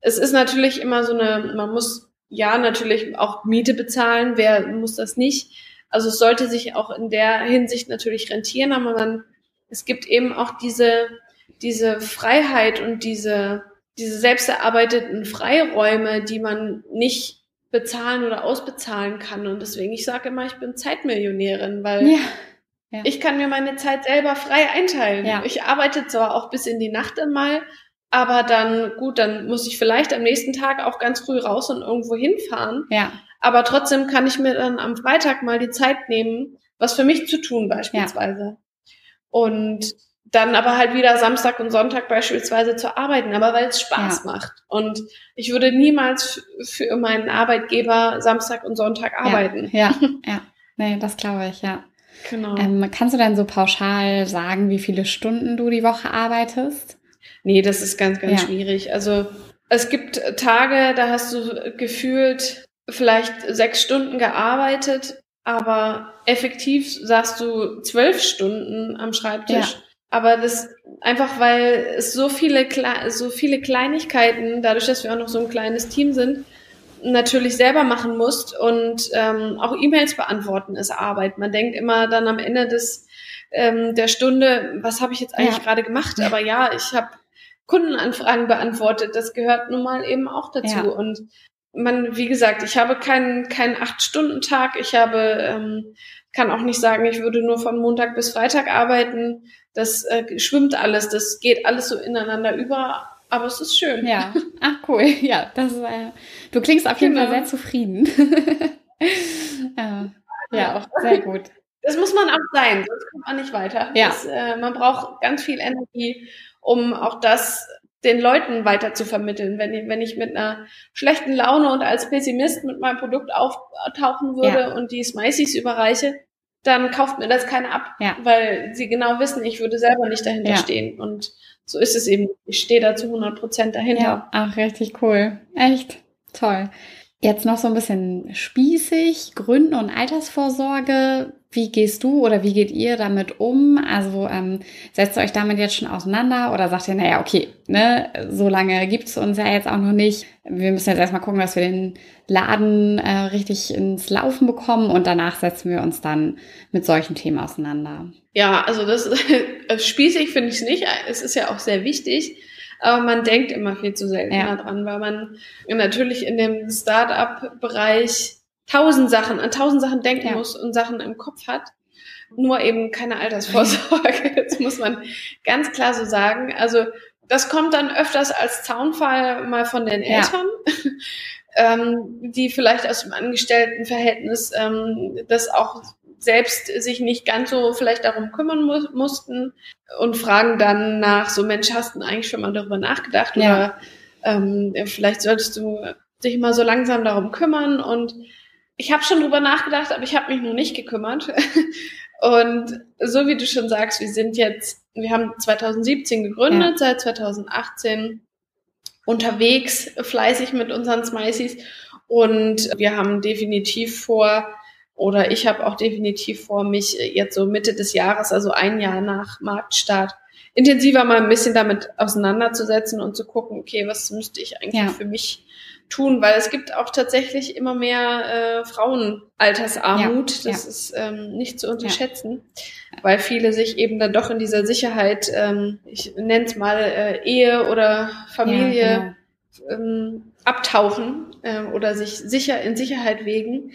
Es ist natürlich immer so eine, man muss ja natürlich auch Miete bezahlen, wer muss das nicht? Also es sollte sich auch in der Hinsicht natürlich rentieren, aber man, es gibt eben auch diese, diese Freiheit und diese, diese selbst erarbeiteten Freiräume, die man nicht bezahlen oder ausbezahlen kann. Und deswegen, ich sage immer, ich bin Zeitmillionärin, weil Ja. Ja. ich kann mir meine Zeit selber frei einteilen. Ja. Ich arbeite zwar auch bis in die Nacht einmal, aber dann, gut, dann muss ich vielleicht am nächsten Tag auch ganz früh raus und irgendwo hinfahren. Ja. Aber trotzdem kann ich mir dann am Freitag mal die Zeit nehmen, was für mich zu tun beispielsweise. Und dann aber halt wieder Samstag und Sonntag beispielsweise zu arbeiten, aber weil es Spaß Ja. macht. Und ich würde niemals für meinen Arbeitgeber Samstag und Sonntag arbeiten. Ja. [laughs] Ja. Nee, das glaube ich, ja. Genau. Ähm, kannst du dann so pauschal sagen, wie viele Stunden du die Woche arbeitest? Nee, das ist ganz, ganz Ja. schwierig. Also es gibt Tage, da hast du gefühlt vielleicht sechs Stunden gearbeitet, aber effektiv saßt du zwölf Stunden am Schreibtisch. Ja. Aber das einfach, weil es so viele, so viele Kleinigkeiten, dadurch, dass wir auch noch so ein kleines Team sind, natürlich selber machen musst und ähm, auch E-Mails beantworten ist Arbeit. Man denkt immer dann am Ende des ähm, der Stunde, was habe ich jetzt eigentlich Ja. gerade gemacht? Aber ja, ich habe Kundenanfragen beantwortet. Das gehört nun mal eben auch dazu. Ja. Und man, wie gesagt, ich habe keinen keinen acht Stunden Tag. Ich habe ähm, kann auch nicht sagen, ich würde nur von Montag bis Freitag arbeiten. Das äh, schwimmt alles. Das geht alles so ineinander über. Aber es ist schön. Ja. Ach cool. [laughs] Ja, das ist, äh, du klingst auf jeden Genau. Fall sehr zufrieden. [laughs] ja. ja, auch sehr gut. Das muss man auch sein, sonst kommt man nicht weiter. Ja. Das, äh, man braucht ganz viel Energie, um auch das den Leuten weiter zu vermitteln. Wenn ich, wenn ich mit einer schlechten Laune und als Pessimist mit meinem Produkt auftauchen würde Ja. und die Smileys überreiche, dann kauft mir das keiner ab, Ja. weil sie genau wissen, ich würde selber nicht dahinter Ja. stehen. Und so ist es eben. Ich stehe da zu 100 Prozent dahinter. Ja, ach, richtig cool. Echt toll. Jetzt noch so ein bisschen spießig, Gründen und Altersvorsorge. Wie gehst du oder wie geht ihr damit um? Also ähm, setzt ihr euch damit jetzt schon auseinander oder sagt ihr, naja, okay, ne, so lange gibt's uns ja jetzt auch noch nicht. Wir müssen jetzt erstmal gucken, dass wir den Laden äh, richtig ins Laufen bekommen und danach setzen wir uns dann mit solchen Themen auseinander. Ja, also das [laughs] spießig finde ich nicht. Es ist ja auch sehr wichtig. Aber man denkt immer viel zu selten Ja. daran, weil man natürlich in dem Start-up-Bereich tausend Sachen, an tausend Sachen denken Ja. muss und Sachen im Kopf hat. Nur eben keine Altersvorsorge. [laughs] Das muss man ganz klar so sagen. Also das kommt dann öfters als Zaunfall mal von den Ja. Eltern, [laughs] ähm, die vielleicht aus dem Angestelltenverhältnis ähm, das auch selbst sich nicht ganz so vielleicht darum kümmern mu mussten und fragen dann nach, so Mensch, hast du eigentlich schon mal darüber nachgedacht? Ja. Oder ähm, vielleicht solltest du dich mal so langsam darum kümmern. Und ich habe schon drüber nachgedacht, aber ich habe mich noch nicht gekümmert. [laughs] Und so wie du schon sagst, wir sind jetzt, wir haben 2017 gegründet, seit 2018 unterwegs, fleißig mit unseren Smileys. Und wir haben definitiv vor, oder ich habe auch definitiv vor, mich jetzt so Mitte des Jahres, also ein Jahr nach Marktstart, intensiver mal ein bisschen damit auseinanderzusetzen und zu gucken, okay, was müsste ich eigentlich Ja. für mich tun, weil es gibt auch tatsächlich immer mehr äh, Frauenaltersarmut. Ja, Das ja. ist ähm, nicht zu unterschätzen, weil viele sich eben dann doch in dieser Sicherheit, ähm, ich nenne es mal äh, Ehe oder Familie, Ja, genau. ähm, abtauchen ähm, oder sich sicher in Sicherheit wägen.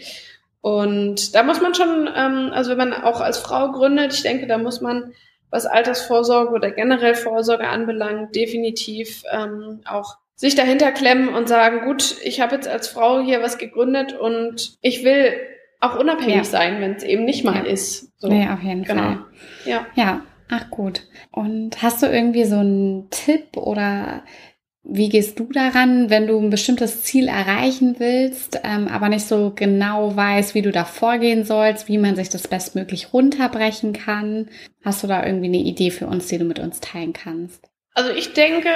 Und da muss man schon, ähm, also wenn man auch als Frau gründet, ich denke, da muss man, was Altersvorsorge oder generell Vorsorge anbelangt, definitiv ähm, auch sich dahinter klemmen und sagen, gut, ich habe jetzt als Frau hier was gegründet und ich will auch unabhängig Ja. sein, wenn es eben nicht mal Ja. ist. So. Nee, auf jeden genau. Fall. Ja. Ja, ach gut. Und hast du irgendwie so einen Tipp oder wie gehst du daran, wenn du ein bestimmtes Ziel erreichen willst, ähm, aber nicht so genau weißt, wie du da vorgehen sollst, wie man sich das bestmöglich runterbrechen kann? Hast du da irgendwie eine Idee für uns, die du mit uns teilen kannst? Also ich denke,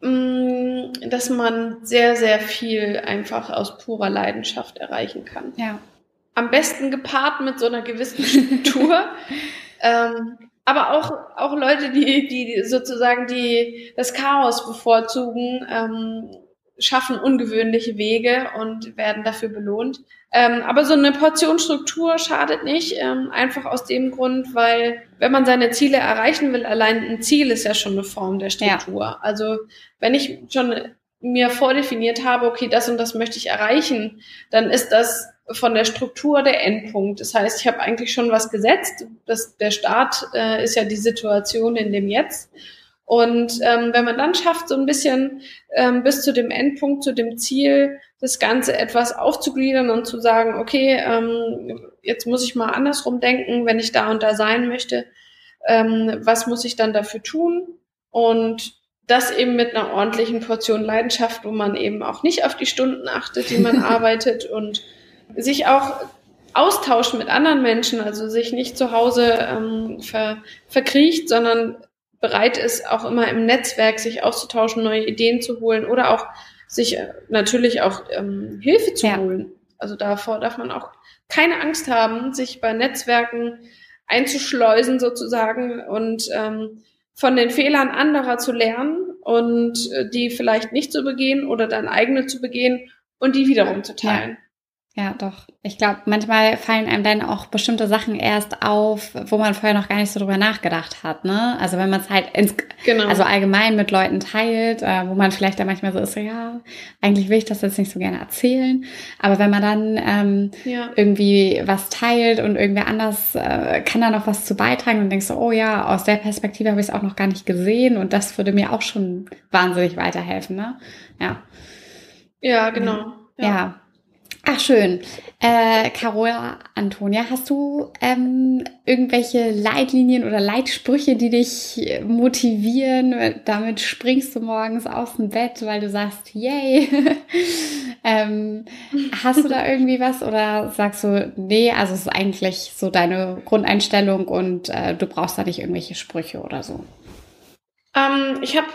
mh, dass man sehr, sehr viel einfach aus purer Leidenschaft erreichen kann. Ja, am besten gepaart mit so einer gewissen Struktur. [laughs] ähm, aber auch, auch Leute, die, die sozusagen die, das Chaos bevorzugen, ähm, schaffen ungewöhnliche Wege und werden dafür belohnt. Ähm, aber so eine Portionsstruktur schadet nicht, ähm, einfach aus dem Grund, weil wenn man seine Ziele erreichen will, allein ein Ziel ist ja schon eine Form der Struktur. Ja. Also wenn ich schon mir vordefiniert habe, okay, das und das möchte ich erreichen, dann ist das von der Struktur der Endpunkt. Das heißt, ich habe eigentlich schon was gesetzt. Das, der Start äh, ist ja die Situation in dem Jetzt. Und ähm, wenn man dann schafft, so ein bisschen ähm, bis zu dem Endpunkt, zu dem Ziel, das Ganze etwas aufzugliedern und zu sagen, okay, ähm, jetzt muss ich mal andersrum denken, wenn ich da und da sein möchte, ähm, was muss ich dann dafür tun? Und das eben mit einer ordentlichen Portion Leidenschaft, wo man eben auch nicht auf die Stunden achtet, die man [laughs] arbeitet und sich auch austauschen mit anderen Menschen, also sich nicht zu Hause ähm, ver, verkriecht, sondern bereit ist, auch immer im Netzwerk sich auszutauschen, neue Ideen zu holen oder auch sich äh, natürlich auch ähm, Hilfe zu ja. holen. Also davor darf man auch keine Angst haben, sich bei Netzwerken einzuschleusen sozusagen und ähm, von den Fehlern anderer zu lernen und äh, die vielleicht nicht zu begehen oder dann eigene zu begehen und die wiederum zu teilen. Ja. Ja, doch. Ich glaube, manchmal fallen einem dann auch bestimmte Sachen erst auf, wo man vorher noch gar nicht so drüber nachgedacht hat. Ne? Also wenn man es halt ins, genau. also allgemein mit Leuten teilt, äh, wo man vielleicht dann manchmal so ist, ja, eigentlich will ich das jetzt nicht so gerne erzählen. Aber wenn man dann ähm, ja. irgendwie was teilt und irgendwer anders äh, kann da noch was zu beitragen und denkst so, oh ja, aus der Perspektive habe ich es auch noch gar nicht gesehen und das würde mir auch schon wahnsinnig weiterhelfen. Ne? Ja. Ja, genau. ja. ja. Ach schön. Äh, Carola Antonia, hast du ähm, irgendwelche Leitlinien oder Leitsprüche, die dich motivieren? Damit springst du morgens aus dem Bett, weil du sagst, yay. [laughs] ähm, hast du da [laughs] irgendwie was oder sagst du, nee, also es ist eigentlich so deine Grundeinstellung und äh, du brauchst da nicht irgendwelche Sprüche oder so? Ähm, ich habe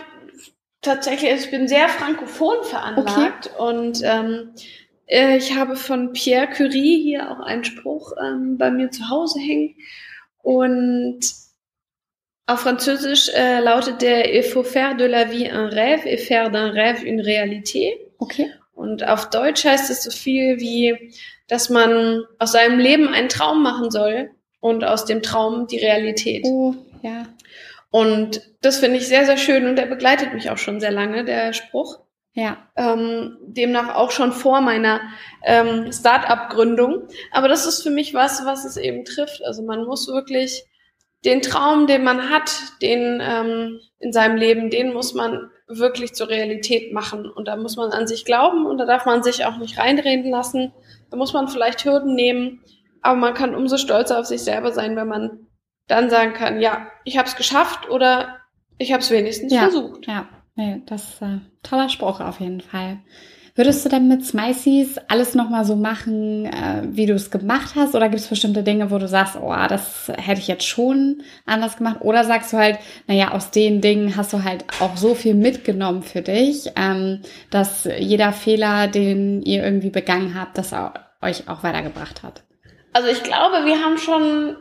tatsächlich, also ich bin sehr frankophon veranlagt okay. und ähm, äh, ich habe von Pierre Curie hier auch einen Spruch ähm, bei mir zu Hause hängen. Und auf Französisch äh, lautet der Il faut faire de la vie un rêve et faire d'un rêve une réalité. Okay. Und auf Deutsch heißt es so viel wie, dass man aus seinem Leben einen Traum machen soll und aus dem Traum die Realität. Oh, ja. Und das finde ich sehr, sehr schön und der begleitet mich auch schon sehr lange, der Spruch. Ja. Ähm, demnach auch schon vor meiner ähm, Start-up-Gründung. Aber das ist für mich was, was es eben trifft. Also man muss wirklich den Traum, den man hat, den ähm, in seinem Leben, den muss man wirklich zur Realität machen. Und da muss man an sich glauben und da darf man sich auch nicht reinreden lassen. Da muss man vielleicht Hürden nehmen, aber man kann umso stolzer auf sich selber sein, wenn man dann sagen kann, ja, ich habe es geschafft oder ich habe es wenigstens ja, versucht. Ja. Nee, das ist äh, toller Spruch auf jeden Fall. Würdest du denn mit Smiceys alles nochmal so machen, äh, wie du es gemacht hast? Oder gibt es bestimmte Dinge, wo du sagst, oh, das hätte ich jetzt schon anders gemacht? Oder sagst du halt, naja, aus den Dingen hast du halt auch so viel mitgenommen für dich, ähm, dass jeder Fehler, den ihr irgendwie begangen habt, das auch, euch auch weitergebracht hat? Also ich glaube, wir haben schon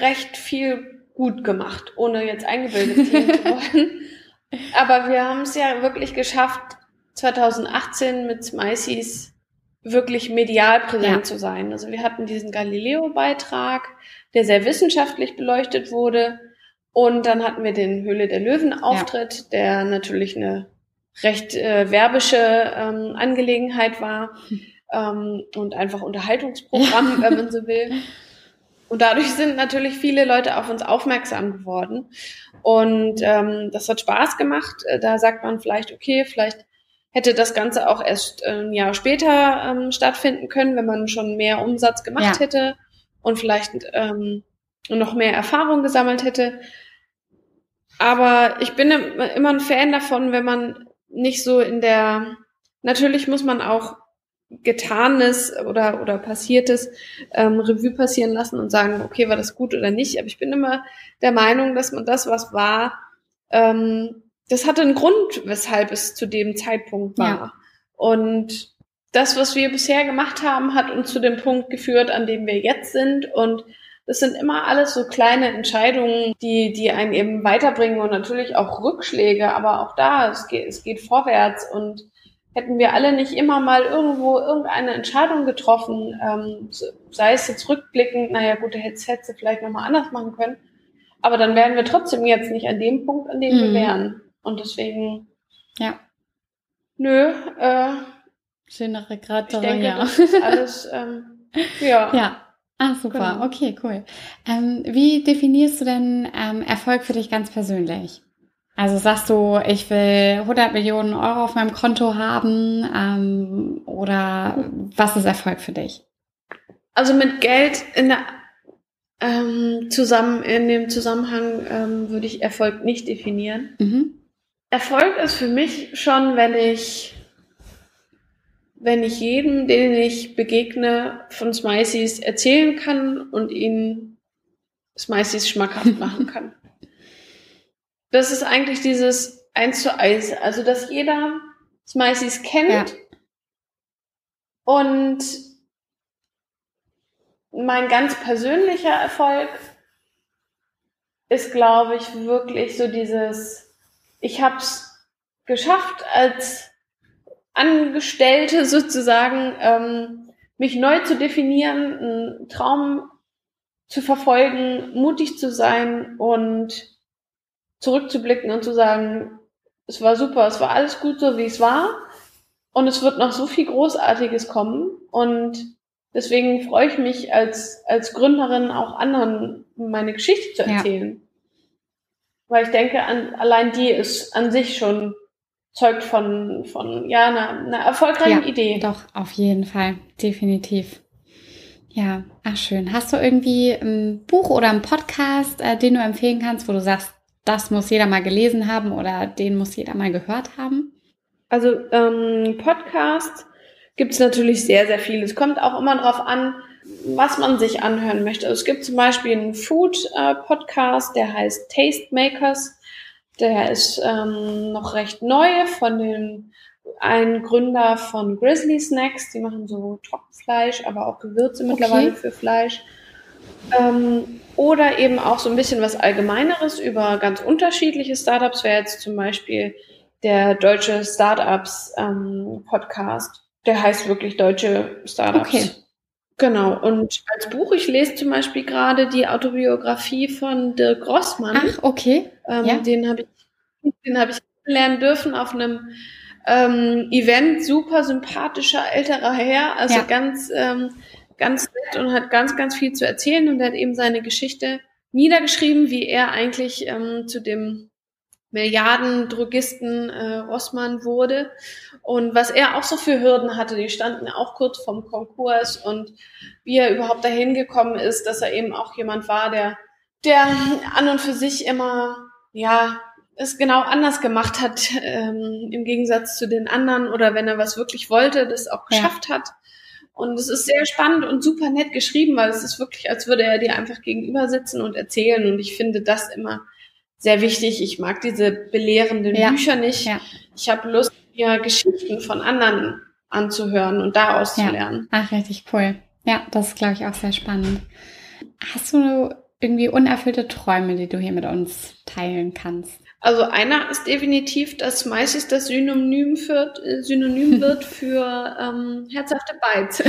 recht viel gut gemacht, ohne jetzt eingebildet zu wollen. [laughs] Aber wir haben es ja wirklich geschafft, 2018 mit Smiceys wirklich medial präsent ja. zu sein. Also wir hatten diesen Galileo-Beitrag, der sehr wissenschaftlich beleuchtet wurde. Und dann hatten wir den Höhle der Löwen-Auftritt, ja. der natürlich eine recht äh, werbische ähm, Angelegenheit war ähm, und einfach Unterhaltungsprogramm, [laughs] wenn man so will. Und dadurch sind natürlich viele Leute auf uns aufmerksam geworden. Und ähm, das hat Spaß gemacht. Äh, da sagt man vielleicht, okay, vielleicht hätte das Ganze auch erst äh, ein Jahr später ähm, stattfinden können, wenn man schon mehr Umsatz gemacht ja. hätte und vielleicht ähm, noch mehr Erfahrung gesammelt hätte. Aber ich bin immer ein Fan davon, wenn man nicht so in der, natürlich muss man auch Getanes oder, oder Passiertes ähm, Revue passieren lassen und sagen, okay, war das gut oder nicht. Aber ich bin immer der Meinung, dass man das, was war, ähm, das hatte einen Grund, weshalb es zu dem Zeitpunkt war. Ja. Und das, was wir bisher gemacht haben, hat uns zu dem Punkt geführt, an dem wir jetzt sind. Und das sind immer alles so kleine Entscheidungen, die, die einen eben weiterbringen und natürlich auch Rückschläge, aber auch da, es geht, es geht vorwärts und hätten wir alle nicht immer mal irgendwo irgendeine Entscheidung getroffen, ähm, sei es jetzt rückblickend, naja gut, hätte es vielleicht nochmal anders machen können, aber dann wären wir trotzdem jetzt nicht an dem Punkt, an dem mhm. wir wären. Und deswegen, ja. Nö, äh, schönere Grad, ich denke, ja. alles, ähm, [laughs] ja. Ja. Ah, super. Genau. Okay, cool. Ähm, wie definierst du denn ähm, Erfolg für dich ganz persönlich? Also sagst du, ich will 100 Millionen Euro auf meinem Konto haben ähm, oder was ist Erfolg für dich? Also mit Geld in der ähm, zusammen in dem Zusammenhang ähm, würde ich Erfolg nicht definieren. Mhm. Erfolg ist für mich schon, wenn ich wenn ich jedem, den ich begegne, von Smiceys erzählen kann und ihnen Smiceys schmackhaft machen kann. [laughs] Das ist eigentlich dieses eins zu eins, also dass jeder Smiceys kennt ja. und mein ganz persönlicher Erfolg ist, glaube ich, wirklich so dieses, ich habe es geschafft als Angestellte sozusagen, ähm, mich neu zu definieren, einen Traum zu verfolgen, mutig zu sein und zurückzublicken und zu sagen, es war super, es war alles gut so, wie es war. Und es wird noch so viel Großartiges kommen. Und deswegen freue ich mich als, als Gründerin auch anderen meine Geschichte zu erzählen. Ja. Weil ich denke, an, allein die ist an sich schon zeugt von, von ja, einer, einer erfolgreichen ja, Idee. Doch, auf jeden Fall, definitiv. Ja, ach schön. Hast du irgendwie ein Buch oder einen Podcast, äh, den du empfehlen kannst, wo du sagst, das muss jeder mal gelesen haben oder den muss jeder mal gehört haben? Also ähm, Podcast gibt es natürlich sehr, sehr viel. Es kommt auch immer darauf an, was man sich anhören möchte. Also es gibt zum Beispiel einen Food-Podcast, äh, der heißt Tastemakers. Der ist ähm, noch recht neu von den ein Gründer von Grizzly Snacks. Die machen so Trockenfleisch, aber auch Gewürze okay. mittlerweile für Fleisch. Ähm, oder eben auch so ein bisschen was Allgemeineres über ganz unterschiedliche Startups. Wäre jetzt zum Beispiel der Deutsche Startups ähm, Podcast. Der heißt wirklich Deutsche Startups. Okay. Genau, und als Buch, ich lese zum Beispiel gerade die Autobiografie von Dirk Grossmann. Ach, okay. Ähm, ja. Den habe ich, den habe ich lernen dürfen auf einem ähm, Event, super sympathischer älterer Herr, also ja. ganz, ähm, ganz nett und hat ganz, ganz viel zu erzählen und er hat eben seine Geschichte niedergeschrieben, wie er eigentlich ähm, zu dem Milliarden-Drogisten äh, Rossmann wurde und was er auch so für Hürden hatte, die standen auch kurz vom Konkurs und wie er überhaupt dahin gekommen ist, dass er eben auch jemand war, der, der an und für sich immer, ja, es genau anders gemacht hat, ähm, im Gegensatz zu den anderen oder wenn er was wirklich wollte, das auch geschafft ja. hat. Und es ist sehr spannend und super nett geschrieben, weil es ist wirklich, als würde er dir einfach gegenüber sitzen und erzählen. Und ich finde das immer sehr wichtig. Ich mag diese belehrenden ja. Bücher nicht. Ja. Ich habe Lust, mir Geschichten von anderen anzuhören und da auszulernen. Ja. Ach, richtig cool. Ja, das ist, glaube ich, auch sehr spannend. Hast du irgendwie unerfüllte Träume, die du hier mit uns teilen kannst? Also einer ist definitiv, dass meistens das Synonym, wird, äh, Synonym [laughs] wird für ähm, herzhafte Bites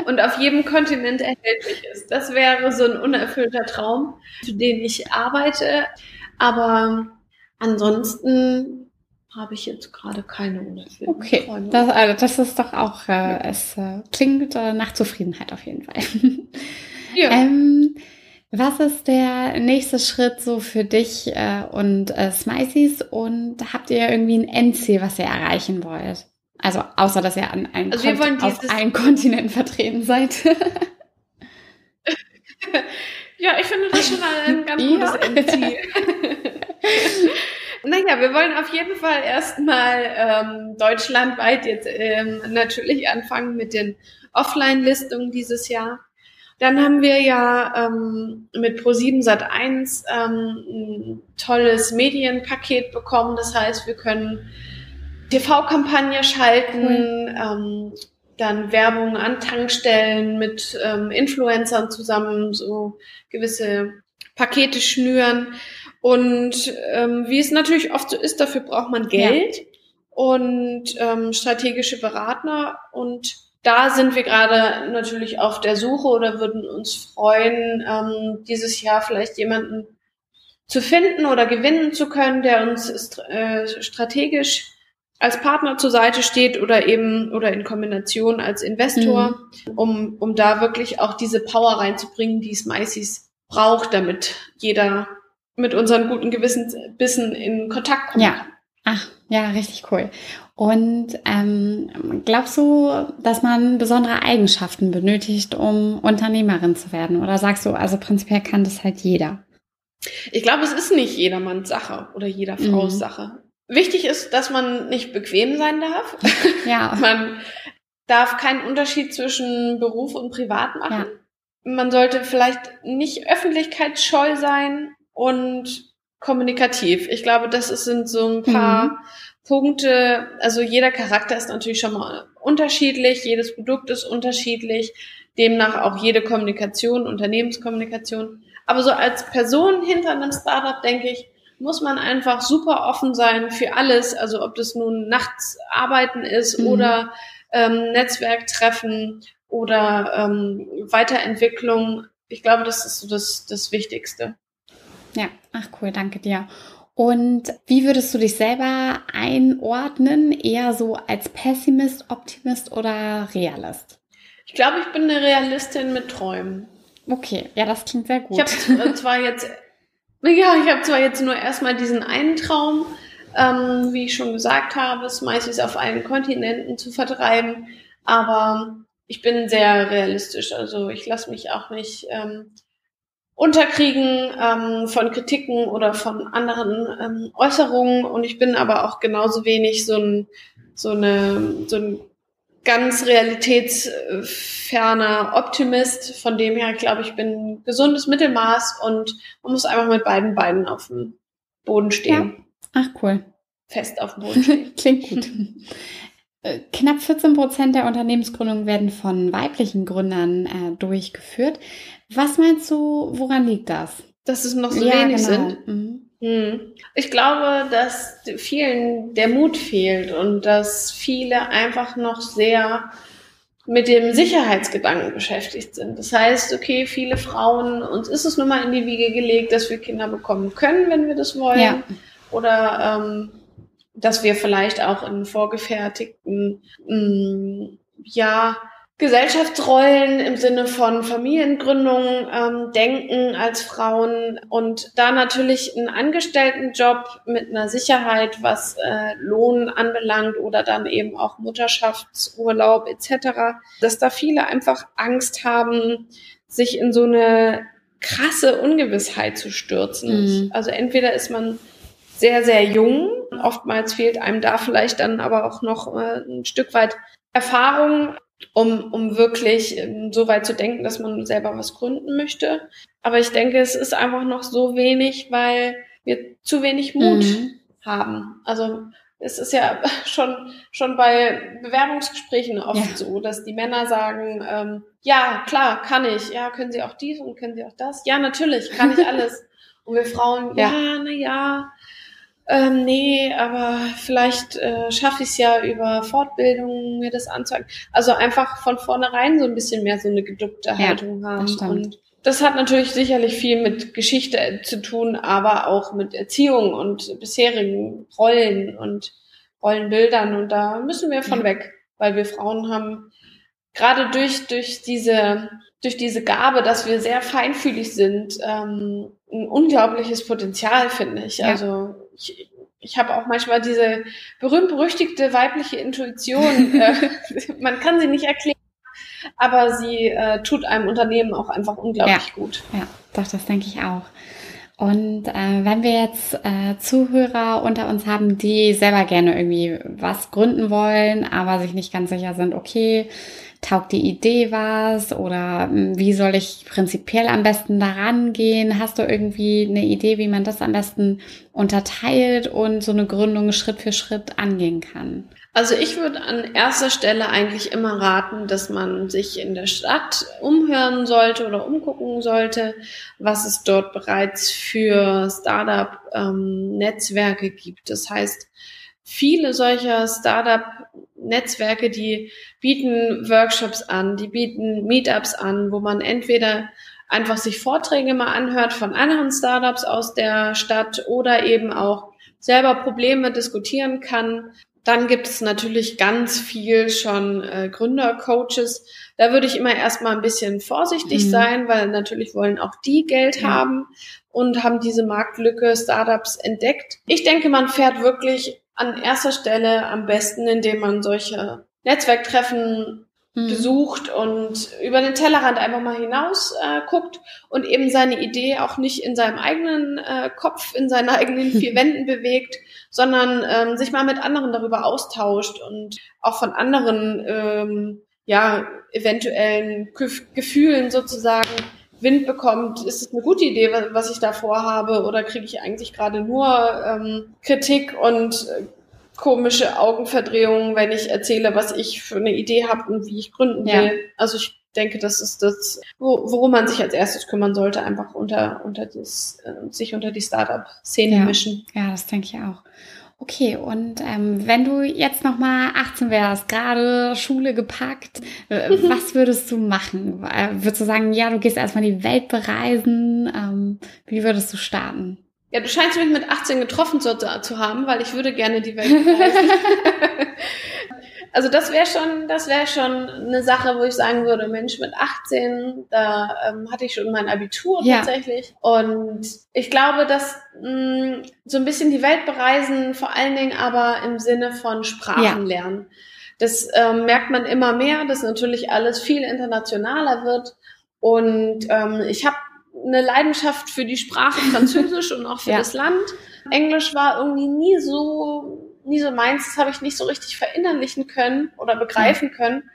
[laughs] und auf jedem Kontinent erhältlich ist. Das wäre so ein unerfüllter Traum, für den ich arbeite. Aber ansonsten habe ich jetzt gerade keine unerfüllten okay. Träume. Das, also das ist doch auch, äh, ja. es äh, klingt äh, nach Zufriedenheit auf jeden Fall. ja. [laughs] Ähm, was ist der nächste Schritt so für dich äh, und äh, Smiceys und habt ihr irgendwie ein Endziel, was ihr erreichen wollt? Also außer, dass ihr an einem also Kont auf allen Kontinenten vertreten seid. [laughs] Ja, ich finde das schon ein ganz gutes ja. Endziel. [laughs] naja, wir wollen auf jeden Fall erstmal ähm, deutschlandweit jetzt ähm, natürlich anfangen mit den Offline-Listungen dieses Jahr. Dann haben wir ja ähm, mit Pro7 Sat1 ähm, ein tolles Medienpaket bekommen. Das heißt, wir können TV-Kampagne schalten, cool. ähm, dann Werbung an Tankstellen mit ähm, Influencern zusammen, so gewisse Pakete schnüren. Und ähm, wie es natürlich oft so ist, dafür braucht man Geld ja. und ähm, strategische Berater. Und da sind wir gerade natürlich auf der Suche oder würden uns freuen, ähm, dieses Jahr vielleicht jemanden zu finden oder gewinnen zu können, der uns äh, strategisch als Partner zur Seite steht oder eben oder in Kombination als Investor, mhm. um, um da wirklich auch diese Power reinzubringen, die Smiceys braucht, damit jeder mit unseren guten Gewissensbissen in Kontakt kommt. Ja. Ach, ja, richtig cool. Und ähm, glaubst du, dass man besondere Eigenschaften benötigt, um Unternehmerin zu werden? Oder sagst du, also prinzipiell kann das halt jeder? Ich glaube, es ist nicht jedermanns Sache oder jeder Frau's mhm. Sache. Wichtig ist, dass man nicht bequem sein darf. [laughs] Ja. [laughs] man darf keinen Unterschied zwischen Beruf und Privat machen. Ja. Man sollte vielleicht nicht öffentlichkeitsscheu sein und kommunikativ. Ich glaube, das sind so ein paar mhm. Punkte. Also jeder Charakter ist natürlich schon mal unterschiedlich, jedes Produkt ist unterschiedlich, demnach auch jede Kommunikation, Unternehmenskommunikation. Aber so als Person hinter einem Startup, denke ich, muss man einfach super offen sein für alles. Also ob das nun nachts arbeiten ist mhm. oder ähm, Netzwerktreffen oder ähm, Weiterentwicklung. Ich glaube, das ist so das, das Wichtigste. Ja, ach cool, danke dir. Und wie würdest du dich selber einordnen? Eher so als Pessimist, Optimist oder Realist? Ich glaube, ich bin eine Realistin mit Träumen. Okay, ja, das klingt sehr gut. Ich habe [laughs] zwar jetzt, ja, ich habe zwar jetzt nur erstmal diesen einen Traum, ähm, wie ich schon gesagt habe, Smileys auf allen Kontinenten zu vertreiben, aber ich bin sehr realistisch. Also ich lasse mich auch nicht ähm, unterkriegen ähm, von Kritiken oder von anderen ähm, Äußerungen und ich bin aber auch genauso wenig so ein so eine so ein ganz realitätsferner Optimist. Von dem her glaube ich, bin gesundes Mittelmaß und man muss einfach mit beiden Beinen auf dem Boden stehen. Ja. Ach cool. Fest auf dem Boden stehen. [laughs] Klingt gut. Äh, knapp 14 Prozent der Unternehmensgründungen werden von weiblichen Gründern äh, durchgeführt. Was meinst du, woran liegt das? Dass es noch so ja, wenig genau. sind. Mhm. Hm. Ich glaube, dass vielen der Mut fehlt und dass viele einfach noch sehr mit dem Sicherheitsgedanken beschäftigt sind. Das heißt, okay, viele Frauen, uns ist es nun mal in die Wiege gelegt, dass wir Kinder bekommen können, wenn wir das wollen. Ja. Oder ähm, dass wir vielleicht auch in vorgefertigten, mh, mm, ja, Gesellschaftsrollen im Sinne von Familiengründung ähm, denken als Frauen und da natürlich einen Angestelltenjob mit einer Sicherheit, was äh, Lohn anbelangt oder dann eben auch Mutterschaftsurlaub etc., dass da viele einfach Angst haben, sich in so eine krasse Ungewissheit zu stürzen. Mhm. Also entweder ist man sehr, sehr jung, oftmals fehlt einem da vielleicht dann aber auch noch äh, ein Stück weit Erfahrung um, um wirklich ähm, so weit zu denken, dass man selber was gründen möchte. Aber ich denke, es ist einfach noch so wenig, weil wir zu wenig Mut mhm. haben. Also es ist ja [laughs] schon, schon bei Bewerbungsgesprächen oft ja. so, dass die Männer sagen, ähm, ja, klar, kann ich. Ja, können Sie auch dies und können Sie auch das? Ja, natürlich, kann ich [laughs] alles. und wir Frauen, ja, ja na ja, ähm, nee, aber vielleicht äh, schaffe ich es ja über Fortbildung, mir das anzuhören. Also einfach von vornherein so ein bisschen mehr so eine geduckte Haltung ja, haben. Das und das hat natürlich sicherlich viel mit Geschichte zu tun, aber auch mit Erziehung und bisherigen Rollen und Rollenbildern. Und da müssen wir von ja. weg, weil wir Frauen haben gerade durch, durch diese durch diese Gabe, dass wir sehr feinfühlig sind, ähm, ein unglaubliches Potenzial, finde ich. Ja. Also ich, ich habe auch manchmal diese berühmt-berüchtigte weibliche Intuition. äh, [laughs] man kann sie nicht erklären, aber sie äh, tut einem Unternehmen auch einfach unglaublich ja. gut. Ja, doch, das denke ich auch. Und äh, wenn wir jetzt äh, Zuhörer unter uns haben, die selber gerne irgendwie was gründen wollen, aber sich nicht ganz sicher sind, okay, taugt die Idee was oder hm, wie soll ich prinzipiell am besten daran gehen? Hast du irgendwie eine Idee, wie man das am besten unterteilt und so eine Gründung Schritt für Schritt angehen kann? Also ich würde an erster Stelle eigentlich immer raten, dass man sich in der Stadt umhören sollte oder umgucken sollte, was es dort bereits für Startup-Netzwerke ähm, gibt. Das heißt, viele solcher Startup-Netzwerke, die bieten Workshops an, die bieten Meetups an, wo man entweder einfach sich Vorträge mal anhört von anderen Startups aus der Stadt oder eben auch selber Probleme diskutieren kann. Dann gibt es natürlich ganz viel schon äh, Gründercoaches. Da würde ich immer erstmal ein bisschen vorsichtig mhm. sein, weil natürlich wollen auch die Geld ja. haben und haben diese Marktlücke Startups entdeckt. Ich denke, man fährt wirklich an erster Stelle am besten, indem man solche Netzwerktreffen mhm. besucht und über den Tellerrand einfach mal hinaus äh, guckt und eben seine Idee auch nicht in seinem eigenen äh, Kopf, in seinen eigenen [laughs] vier Wänden bewegt, sondern ähm, sich mal mit anderen darüber austauscht und auch von anderen ähm, ja eventuellen Gefühlen sozusagen Wind bekommt, ist es eine gute Idee, was ich da vorhabe, oder kriege ich eigentlich gerade nur ähm, Kritik und äh, komische Augenverdrehungen, wenn ich erzähle, was ich für eine Idee habe und wie ich gründen will. Ja. Also ich denke, das ist das, worum man sich als erstes kümmern sollte, einfach unter, unter das, äh, sich unter die Startup-Szene ja. mischen. Ja, das denke ich auch. Okay, und ähm, wenn du jetzt noch mal 18 wärst, gerade Schule gepackt, äh, [laughs] was würdest du machen? Äh, würdest du sagen, ja, du gehst erstmal die Welt bereisen? Ähm, wie würdest du starten? Ja, du scheinst mich mit 18 getroffen zu, zu haben, weil ich würde gerne die Welt bereisen. [laughs] also das wäre schon, das wäre schon eine Sache, wo ich sagen würde, Mensch, mit 18, da ähm, hatte ich schon mein Abitur ja. tatsächlich. Und ich glaube, dass mh, mm, so ein bisschen die Welt bereisen, vor allen Dingen aber im Sinne von Sprachen ja. lernen. Das ähm, merkt man immer mehr, dass natürlich alles viel internationaler wird. Und ähm, ich habe eine Leidenschaft für die Sprache Französisch und auch für [laughs] ja. das Land. Englisch war irgendwie nie so, nie so meins. Das habe ich nicht so richtig verinnerlichen können oder begreifen können.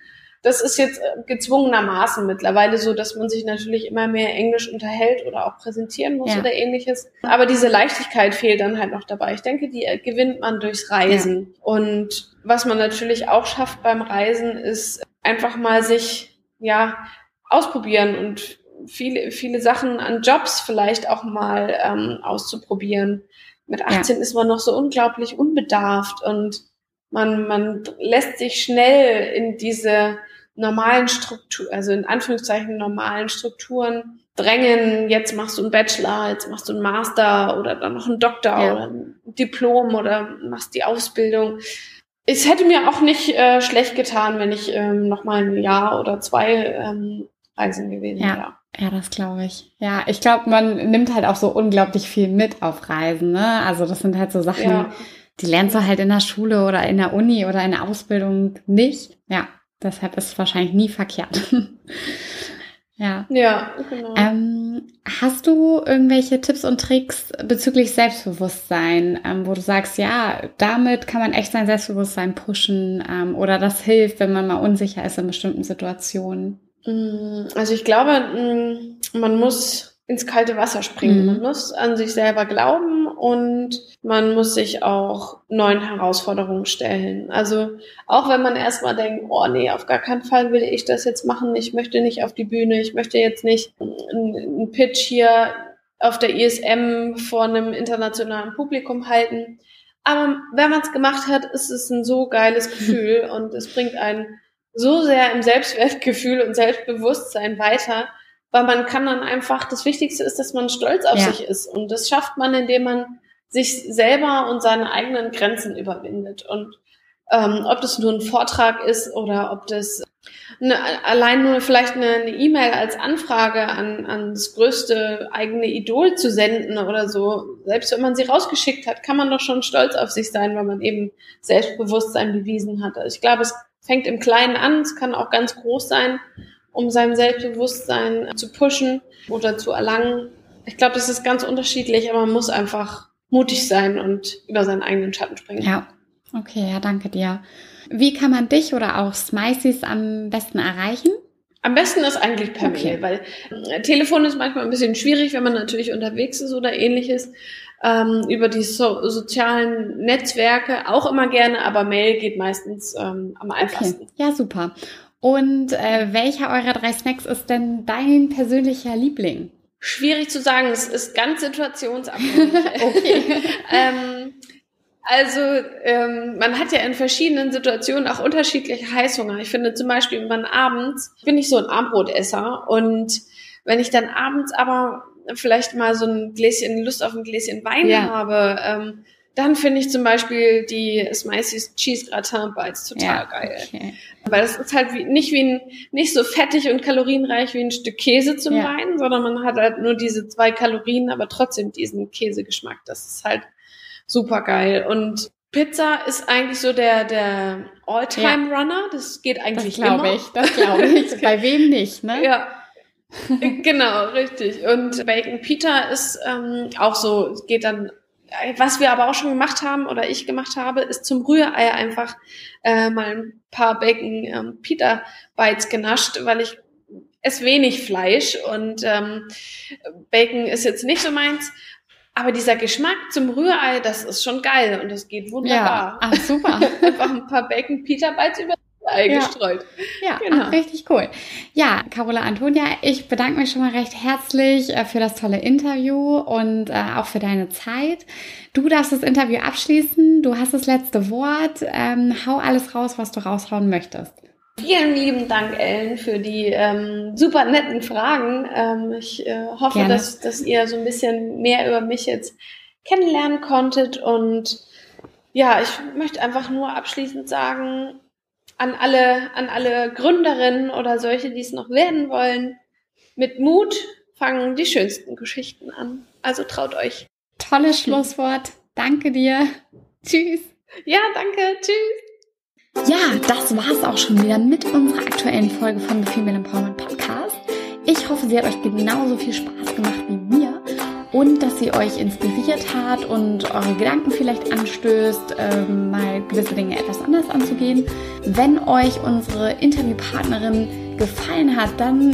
Das ist jetzt äh, gezwungenermaßen mittlerweile so, dass man sich natürlich immer mehr Englisch unterhält oder auch präsentieren muss ja. oder ähnliches. Aber diese Leichtigkeit fehlt dann halt noch dabei. Ich denke, die äh, gewinnt man durchs Reisen. Ja. Und was man natürlich auch schafft beim Reisen, ist einfach mal sich, ja, ausprobieren und viele, viele Sachen an Jobs vielleicht auch mal ähm, auszuprobieren. Mit 18 ja. ist man noch so unglaublich unbedarft und man, man lässt sich schnell in diese normalen Strukturen, also in Anführungszeichen normalen Strukturen drängen, jetzt machst du einen Bachelor, jetzt machst du einen Master oder dann noch einen Doktor ja. oder ein Diplom oder machst die Ausbildung. Es hätte mir auch nicht äh, schlecht getan, wenn ich ähm, noch mal ein Jahr oder zwei ähm, reisen gewesen wäre. Ja, das glaube ich. Ja, ich glaube, man nimmt halt auch so unglaublich viel mit auf Reisen. Ne? Also das sind halt so Sachen, ja. die lernst du halt in der Schule oder in der Uni oder in der Ausbildung nicht. Ja, deshalb ist es wahrscheinlich nie verkehrt. [laughs] ja. Ja, genau. Ähm, hast du irgendwelche Tipps und Tricks bezüglich Selbstbewusstsein, ähm, wo du sagst, ja, damit kann man echt sein Selbstbewusstsein pushen ähm, oder das hilft, wenn man mal unsicher ist in bestimmten Situationen? Mm, also ich glaube, mm, man muss ins kalte Wasser springen. Mhm. Man muss an sich selber glauben und man muss sich auch neuen Herausforderungen stellen. Also auch wenn man erstmal denkt, oh nee, auf gar keinen Fall will ich das jetzt machen, ich möchte nicht auf die Bühne, ich möchte jetzt nicht einen Pitch hier auf der ISM vor einem internationalen Publikum halten. Aber wenn man es gemacht hat, ist es ein so geiles [laughs] Gefühl und es bringt einen so sehr im Selbstwertgefühl und Selbstbewusstsein weiter, weil man kann dann einfach, das Wichtigste ist, dass man stolz auf ja. sich ist. Und das schafft man, indem man sich selber und seine eigenen Grenzen überwindet. Und ähm, ob das nur ein Vortrag ist oder ob das eine, allein nur vielleicht eine E-Mail e als Anfrage an, an das größte eigene Idol zu senden oder so. Selbst wenn man sie rausgeschickt hat, kann man doch schon stolz auf sich sein, weil man eben Selbstbewusstsein bewiesen hat. Also ich glaube, es fängt im Kleinen an, es kann auch ganz groß sein, um sein Selbstbewusstsein zu pushen oder zu erlangen. Ich glaube, das ist ganz unterschiedlich, aber man muss einfach mutig sein und über seinen eigenen Schatten springen. Ja, okay, ja, danke dir. Wie kann man dich oder auch Smiceys am besten erreichen? Am besten ist eigentlich per okay. Mail, weil äh, Telefon ist manchmal ein bisschen schwierig, wenn man natürlich unterwegs ist oder ähnliches. Ähm, über die so sozialen Netzwerke auch immer gerne, aber Mail geht meistens ähm, am einfachsten. Okay. Ja, super. Und äh, welcher eurer drei Snacks ist denn dein persönlicher Liebling? Schwierig zu sagen, es ist ganz situationsabhängig. [laughs] okay. [laughs] ähm, also ähm, man hat ja in verschiedenen Situationen auch unterschiedliche Heißhunger. Ich finde zum Beispiel, wenn man abends, ich bin nicht so ein Abendbrotesser und wenn ich dann abends aber vielleicht mal so ein Gläschen, Lust auf ein Gläschen Wein ja. habe, ähm, dann finde ich zum Beispiel die Spicy's Cheese Gratin Bites total ja, geil. Okay. Weil das ist halt wie, nicht wie ein, nicht so fettig und kalorienreich wie ein Stück Käse zum ja. Wein, sondern man hat halt nur diese zwei Kalorien, aber trotzdem diesen Käsegeschmack. Das ist halt super geil. Und Pizza ist eigentlich so der, der All-Time-Runner. Das geht eigentlich das immer. Ich, das glaube ich. [laughs] Bei wem nicht, ne? Ja. [laughs] genau, richtig. Und Bacon Pita ist ähm, auch so, geht dann was wir aber auch schon gemacht haben oder ich gemacht habe, ist zum Rührei einfach äh, mal ein paar Bacon ähm, Pita Bites genascht, weil ich esse wenig Fleisch und ähm, Bacon ist jetzt nicht so meins. Aber dieser Geschmack zum Rührei, das ist schon geil und das geht wunderbar. Ja, ach, super. [laughs] einfach ein paar Bacon Pita Bites über eingestreut. Ja, ja genau. Ach, richtig cool. Ja, Carola Antonia, ich bedanke mich schon mal recht herzlich äh, für das tolle Interview und äh, auch für deine Zeit. Du darfst das Interview abschließen. Du hast das letzte Wort. Ähm, hau alles raus, was du raushauen möchtest. Vielen lieben Dank, Ellen, für die ähm, super netten Fragen. Ähm, ich äh, hoffe, dass, dass ihr so ein bisschen mehr über mich jetzt kennenlernen konntet. Und ja, ich möchte einfach nur abschließend sagen, an alle, an alle Gründerinnen oder solche, die es noch werden wollen. Mit Mut fangen die schönsten Geschichten an. Also traut euch. Tolles Schlusswort. Danke dir. Tschüss. Ja, danke. Tschüss. Ja, das war's auch schon wieder mit unserer aktuellen Folge von The Female Empowerment Podcast. Ich hoffe, sie hat euch genauso viel Spaß gemacht wie und dass sie euch inspiriert hat und eure Gedanken vielleicht anstößt, ähm, mal gewisse Dinge etwas anders anzugehen. Wenn euch unsere Interviewpartnerin gefallen hat, dann